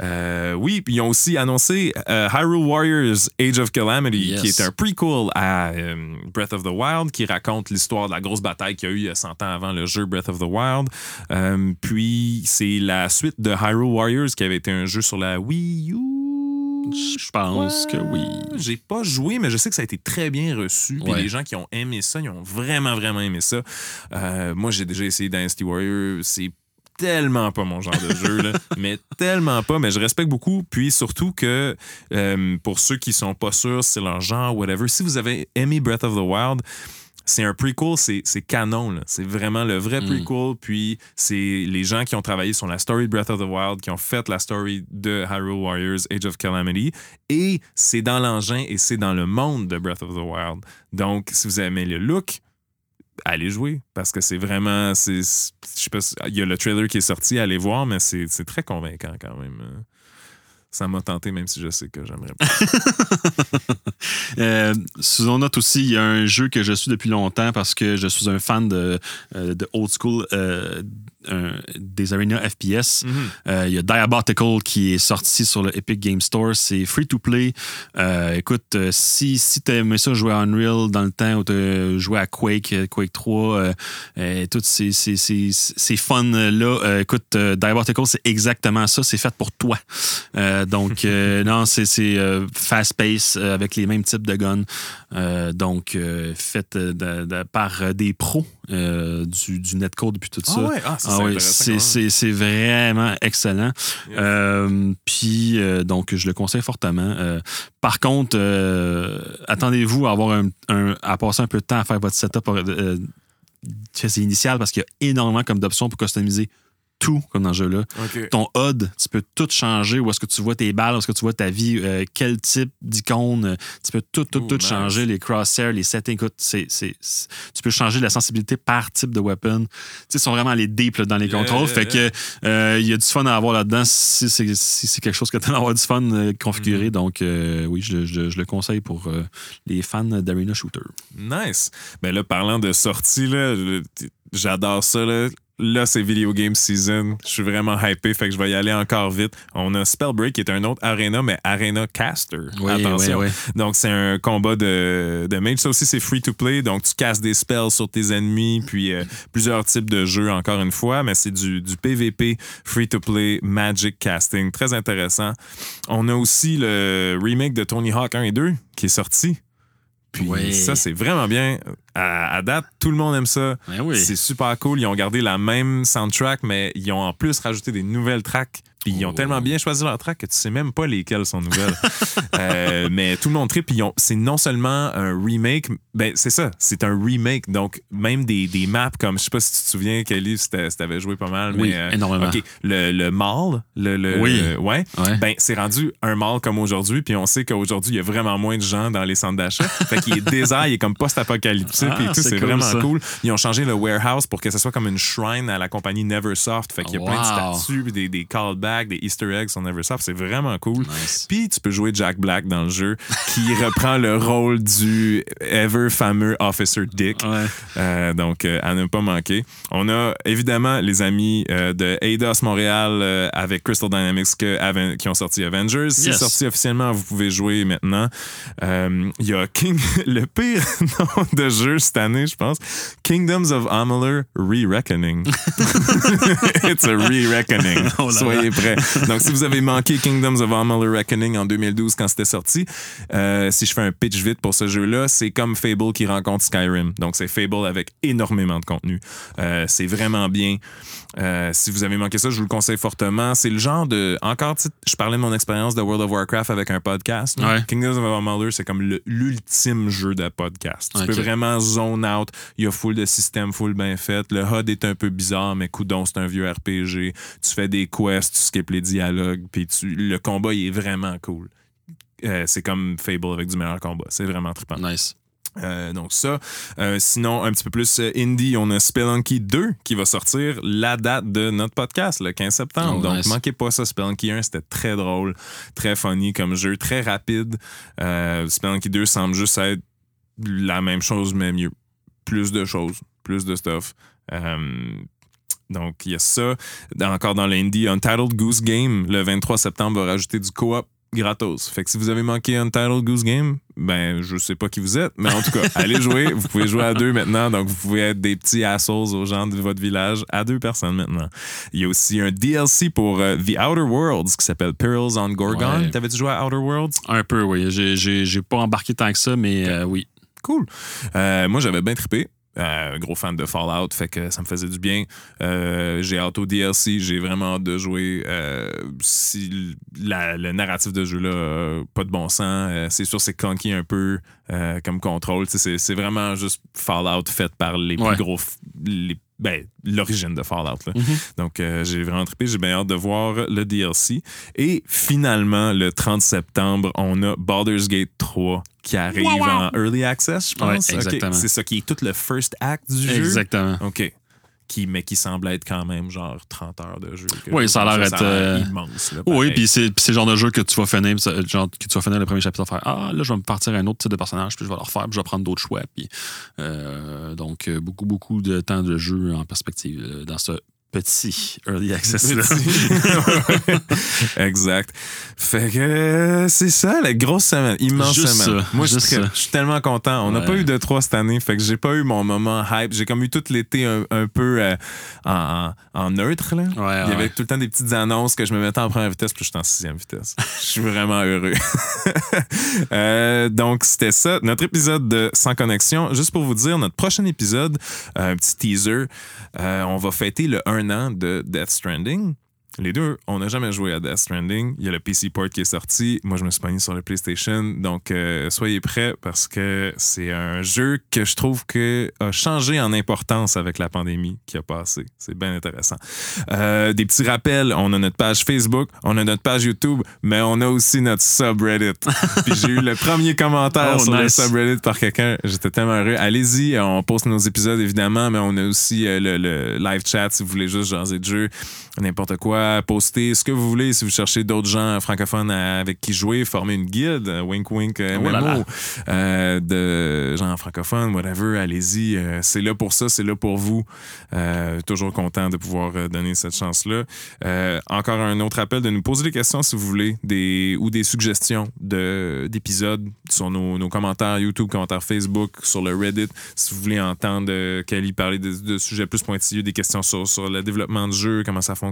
Euh, oui, puis ils ont aussi annoncé euh, Hyrule Warriors Age of Calamity, Yes. qui est un prequel à euh, Breath of the Wild, qui raconte l'histoire de la grosse bataille qu'il y a eu il y a 100 ans avant le jeu Breath of the Wild. Euh, puis c'est la suite de Hyrule Warriors, qui avait été un jeu sur la Wii U. Je pense que oui. J'ai pas joué, mais je sais que ça a été très bien reçu. Puis Ouais. les gens qui ont aimé ça, ils ont vraiment, vraiment aimé ça. Euh, moi, j'ai déjà essayé Dynasty Warrior. C'est tellement pas mon genre de jeu, là. mais tellement pas. Mais je respecte beaucoup. Puis surtout que euh, pour ceux qui sont pas sûrs, c'est leur genre, whatever. Si vous avez aimé Breath of the Wild, c'est un prequel, c'est canon. C'est vraiment le vrai Mm. prequel. Puis c'est les gens qui ont travaillé sur la story de Breath of the Wild, qui ont fait la story de Hyrule Warriors Age of Calamity. Et c'est dans l'engin et c'est dans le monde de Breath of the Wild. Donc, si vous aimez le look, allez jouer. Parce que c'est vraiment. Je sais pas, si- il y a le trailer qui est sorti, allez voir, mais c'est c'est très convaincant quand même. Ça m'a tenté, même si je sais que j'aimerais pas. Euh, sous on note aussi, il y a un jeu que je suis depuis longtemps parce que je suis un fan de, euh, de old school euh, un- des Arena FPS. Euh, il y a Diabotical qui est sorti sur le Epic Game Store. C'est free to play. Euh, écoute, euh, si, si tu aimé ça jouer à Unreal dans le temps où tu joué à Quake, Quake 3, euh, euh, toutes ces, ces, ces, ces fun-là, écoute, Diabotical, c'est exactement ça. C'est fait pour toi. Donc, non, c'est c'est, fast-pace euh, avec les mêmes types de guns. Euh, donc, euh, fait euh, de- de- par des pros du, du netcode puis tout Ah ça. ouais, ah, Ah c'est vraiment excellent. Yes. Puis, donc, je le conseille fortement. Par contre, attendez-vous à avoir un, un- à passer un peu de temps à faire votre setup c'est initial parce qu'il y a énormément comme d'options pour customiser tout comme dans ce jeu-là. Ton HUD, tu peux tout changer. Où est-ce que tu vois tes balles, où est-ce que tu vois ta vie, euh, quel type d'icône. euh, Tu peux tout, tout, Oh, tout nice. changer. Les crosshairs, les settings. Écoute, c'est- c'est- c'est- tu peux changer la sensibilité par type de weapon. Tu sais, ils sont vraiment les deep là, dans les Yeah, contrôles. yeah, fait que euh, il y a du fun à avoir là-dedans si c'est si quelque chose que tu as d'avoir du fun euh, Mm-hmm. configuré. Donc, oui, je, je- je le conseille pour les fans d'Arena Shooter. Nice. Ben là, parlant de sortie, là, j'adore ça. Là. Là, c'est Video Game Season. Je suis vraiment hypé, fait que je vais y aller encore vite. On a Spellbreak qui est un autre Arena, mais Arena Caster. Attention. oui, Donc, c'est un combat de, de mage. Ça aussi, c'est free to play. Donc, tu casses des spells sur tes ennemis, puis euh, plusieurs types de jeux, encore une fois. Mais c'est du, du PvP, free to play, magic casting. Très intéressant. On a aussi le remake de Tony Hawk 1 et 2 qui est sorti. Puis Oui. ça, c'est vraiment bien. À, à date, tout le monde aime ça. Ben oui. C'est super cool. Ils ont gardé la même soundtrack, mais ils ont en plus rajouté des nouvelles tracks. Puis ils ont tellement bien choisi leurs tracks que tu sais même pas lesquelles sont nouvelles. Euh, mais tout le monde ont- c'est non seulement un remake, ben c'est ça, c'est un remake. Donc même des, des maps comme, je sais pas si tu te souviens, Kelly, si t'a- si t'avais joué pas mal. Oui, mais, euh, énormément. OK, le, le mall, le, le- Oui. euh, ouais, Ouais. ben c'est rendu un mall comme aujourd'hui. Puis on sait qu'aujourd'hui, il y a vraiment moins de gens dans les centres d'achat. fait qu'il est désert, il est comme post-apocalyptique. Ah, puis tout, c'est cool, vraiment ça. cool. Ils ont changé le warehouse pour que ce soit comme une shrine à la compagnie Neversoft. Fait qu'il y a plein de statues, des, des callbacks, des easter eggs sur Neversoft. C'est vraiment cool. Nice. Puis tu peux jouer Jack Black dans le jeu, qui reprend le rôle du ever fameux Officer Dick. Ouais. Euh, donc, euh, à ne pas manquer. On a évidemment les amis euh, de Eidos Montréal avec Crystal Dynamics que Aven- qui ont sorti Avengers. C'est Yes. sorti officiellement, vous pouvez jouer maintenant. Il y a King, le pire nom de jeu cette année, je pense. Kingdoms of Amalur Re-Reckoning. It's a Re-Reckoning. Oh. Soyez Donc, si vous avez manqué Kingdoms of Amalur Reckoning en 2012 quand c'était sorti, euh, si je fais un pitch vite pour ce jeu-là, c'est comme Fable qui rencontre Skyrim. Donc, c'est Fable avec énormément de contenu. Euh, c'est vraiment bien. Euh, si vous avez manqué ça, je vous le conseille fortement. C'est le genre de. Encore, je parlais de mon expérience de World of Warcraft avec un podcast. Ouais. Kingdoms of Amalur, c'est comme l'ultime jeu de podcast. Tu peux vraiment zone out. Il y a full de systèmes, full bien fait. Le HUD est un peu bizarre, mais coudon, c'est un vieux RPG. Tu fais des quests, tu skips les dialogues, puis tu, le combat, il est vraiment cool. Euh, c'est comme Fable avec du meilleur combat. C'est vraiment trippant. Nice. Euh, donc ça. Euh, sinon, un petit peu plus euh, indie, on a Spelunky 2 qui va sortir la date de notre podcast, le 15 septembre. Oh, donc, nice. manquez pas ça. Spelunky 1, c'était très drôle, très funny comme jeu, très rapide. Euh, Spelunky 2 semble juste être la même chose, mais mieux. Plus de choses, plus de stuff. Donc, il y a ça. Encore dans l'indie, Untitled Goose Game, le 23 septembre, va rajouter du co-op gratos. Fait que si vous avez manqué Untitled Goose Game, ben, je sais pas qui vous êtes, mais en tout cas, allez jouer. Vous pouvez jouer à deux maintenant, donc vous pouvez être des petits assholes aux gens de votre village à deux personnes maintenant. Il y a aussi un DLC pour euh, The Outer Worlds qui s'appelle Perils on Gorgon. Ouais. T'avais-tu joué à Outer Worlds? Un peu, oui. J'ai pas embarqué tant que ça, mais euh, oui. Cool. Euh, moi, j'avais bien trippé. Euh, gros fan de Fallout, fait que ça me faisait du bien. Euh, j'ai hâte au DLC, j'ai vraiment hâte de jouer. Euh, si la- le narratif de jeu-là, pas de bon sens, euh, c'est sûr c'est clunky un peu comme contrôle. C'est c'est vraiment juste Fallout fait par les Ouais. plus gros. les- ben, l'origine de Fallout. là. Mhm. Donc, euh, j'ai vraiment trippé. J'ai bien hâte de voir le DLC. Et finalement, le 30 septembre, on a Baldur's Gate 3 qui arrive en Early Access, je pense. Ouais, exactement. C'est ça qui est tout le first act du jeu. Exactement. OK. Qui, mais qui semble être quand même genre 30 heures de jeu. Oui, ça a l'air être, euh, immense. là, Oui, puis c'est le genre de jeu que tu vas finir, genre que tu vas finir le premier chapitre, faire Ah, là, je vais me partir à un autre type de personnage, puis je vais le refaire, puis je vais prendre d'autres choix. Puis, euh, donc, euh, beaucoup, beaucoup de temps de jeu en perspective euh, dans ce petit early access. Là. Exact. Fait que euh, c'est ça, la grosse semaine, immense Juste semaine. ça, Moi, je suis tellement content. On n'a Ouais. pas eu de trois cette année, fait que j'ai pas eu mon moment hype. J'ai comme eu tout l'été un, un peu euh, en, neutre. Là. Il y avait ouais. tout le temps des petites annonces que je me mettais en première vitesse, puis je suis en sixième vitesse. Je suis vraiment heureux. Euh, donc, c'était ça, notre épisode de Sans Connexion. Juste pour vous dire, notre prochain épisode, un petit teaser, euh, on va fêter le 1 an de Death Stranding. Les deux, on n'a jamais joué à Death Stranding. Il y a le PC port qui est sorti. Moi, je me suis pogné sur le PlayStation. Donc, euh, soyez prêts parce que c'est un jeu que je trouve que a changé en importance avec la pandémie qui a passé. C'est bien intéressant. Euh, des petits rappels. On a notre page Facebook, on a notre page YouTube, mais on a aussi notre subreddit. Puis j'ai eu le premier commentaire Oh, sur le subreddit par quelqu'un. J'étais tellement heureux. Allez-y, on poste nos épisodes évidemment, mais on a aussi euh, le, le live chat si vous voulez juste jaser de jeu, n'importe quoi. Postez ce que vous voulez si vous cherchez d'autres gens francophones à- avec qui jouer, former une guilde, euh, wink wink euh, Oh là MMO, là. euh, de gens francophones, whatever. Allez-y, euh, c'est là pour ça, c'est là pour vous. Euh, toujours content de pouvoir donner cette chance-là. Encore un autre appel de nous poser des questions si vous voulez, des, ou des suggestions de- d'épisodes sur nos, nos commentaires YouTube, commentaires Facebook, sur le Reddit. Si vous voulez entendre Kelly parler de, de sujets plus pointilleux, des questions sur, sur le développement du jeu, comment ça fonctionne,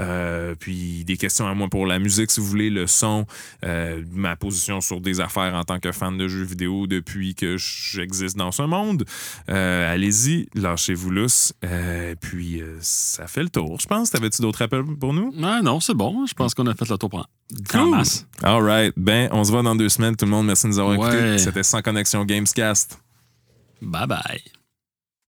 euh, puis des questions à moi pour la musique, si vous voulez, le son, euh, ma position sur des affaires en tant que fan de jeux vidéo depuis que j'existe dans ce monde. Euh, Allez-y, lâchez-vous lousse. Puis ça fait le tour, je pense. T'avais-tu d'autres appels pour nous? Ouais, non, c'est bon. Je pense qu'on a fait le tour pour Cool. masse. All right. Ben, on se voit dans deux semaines. Tout le monde, merci de nous avoir Ouais. écoutés. C'était Sans Connexion Gamescast. Bye bye.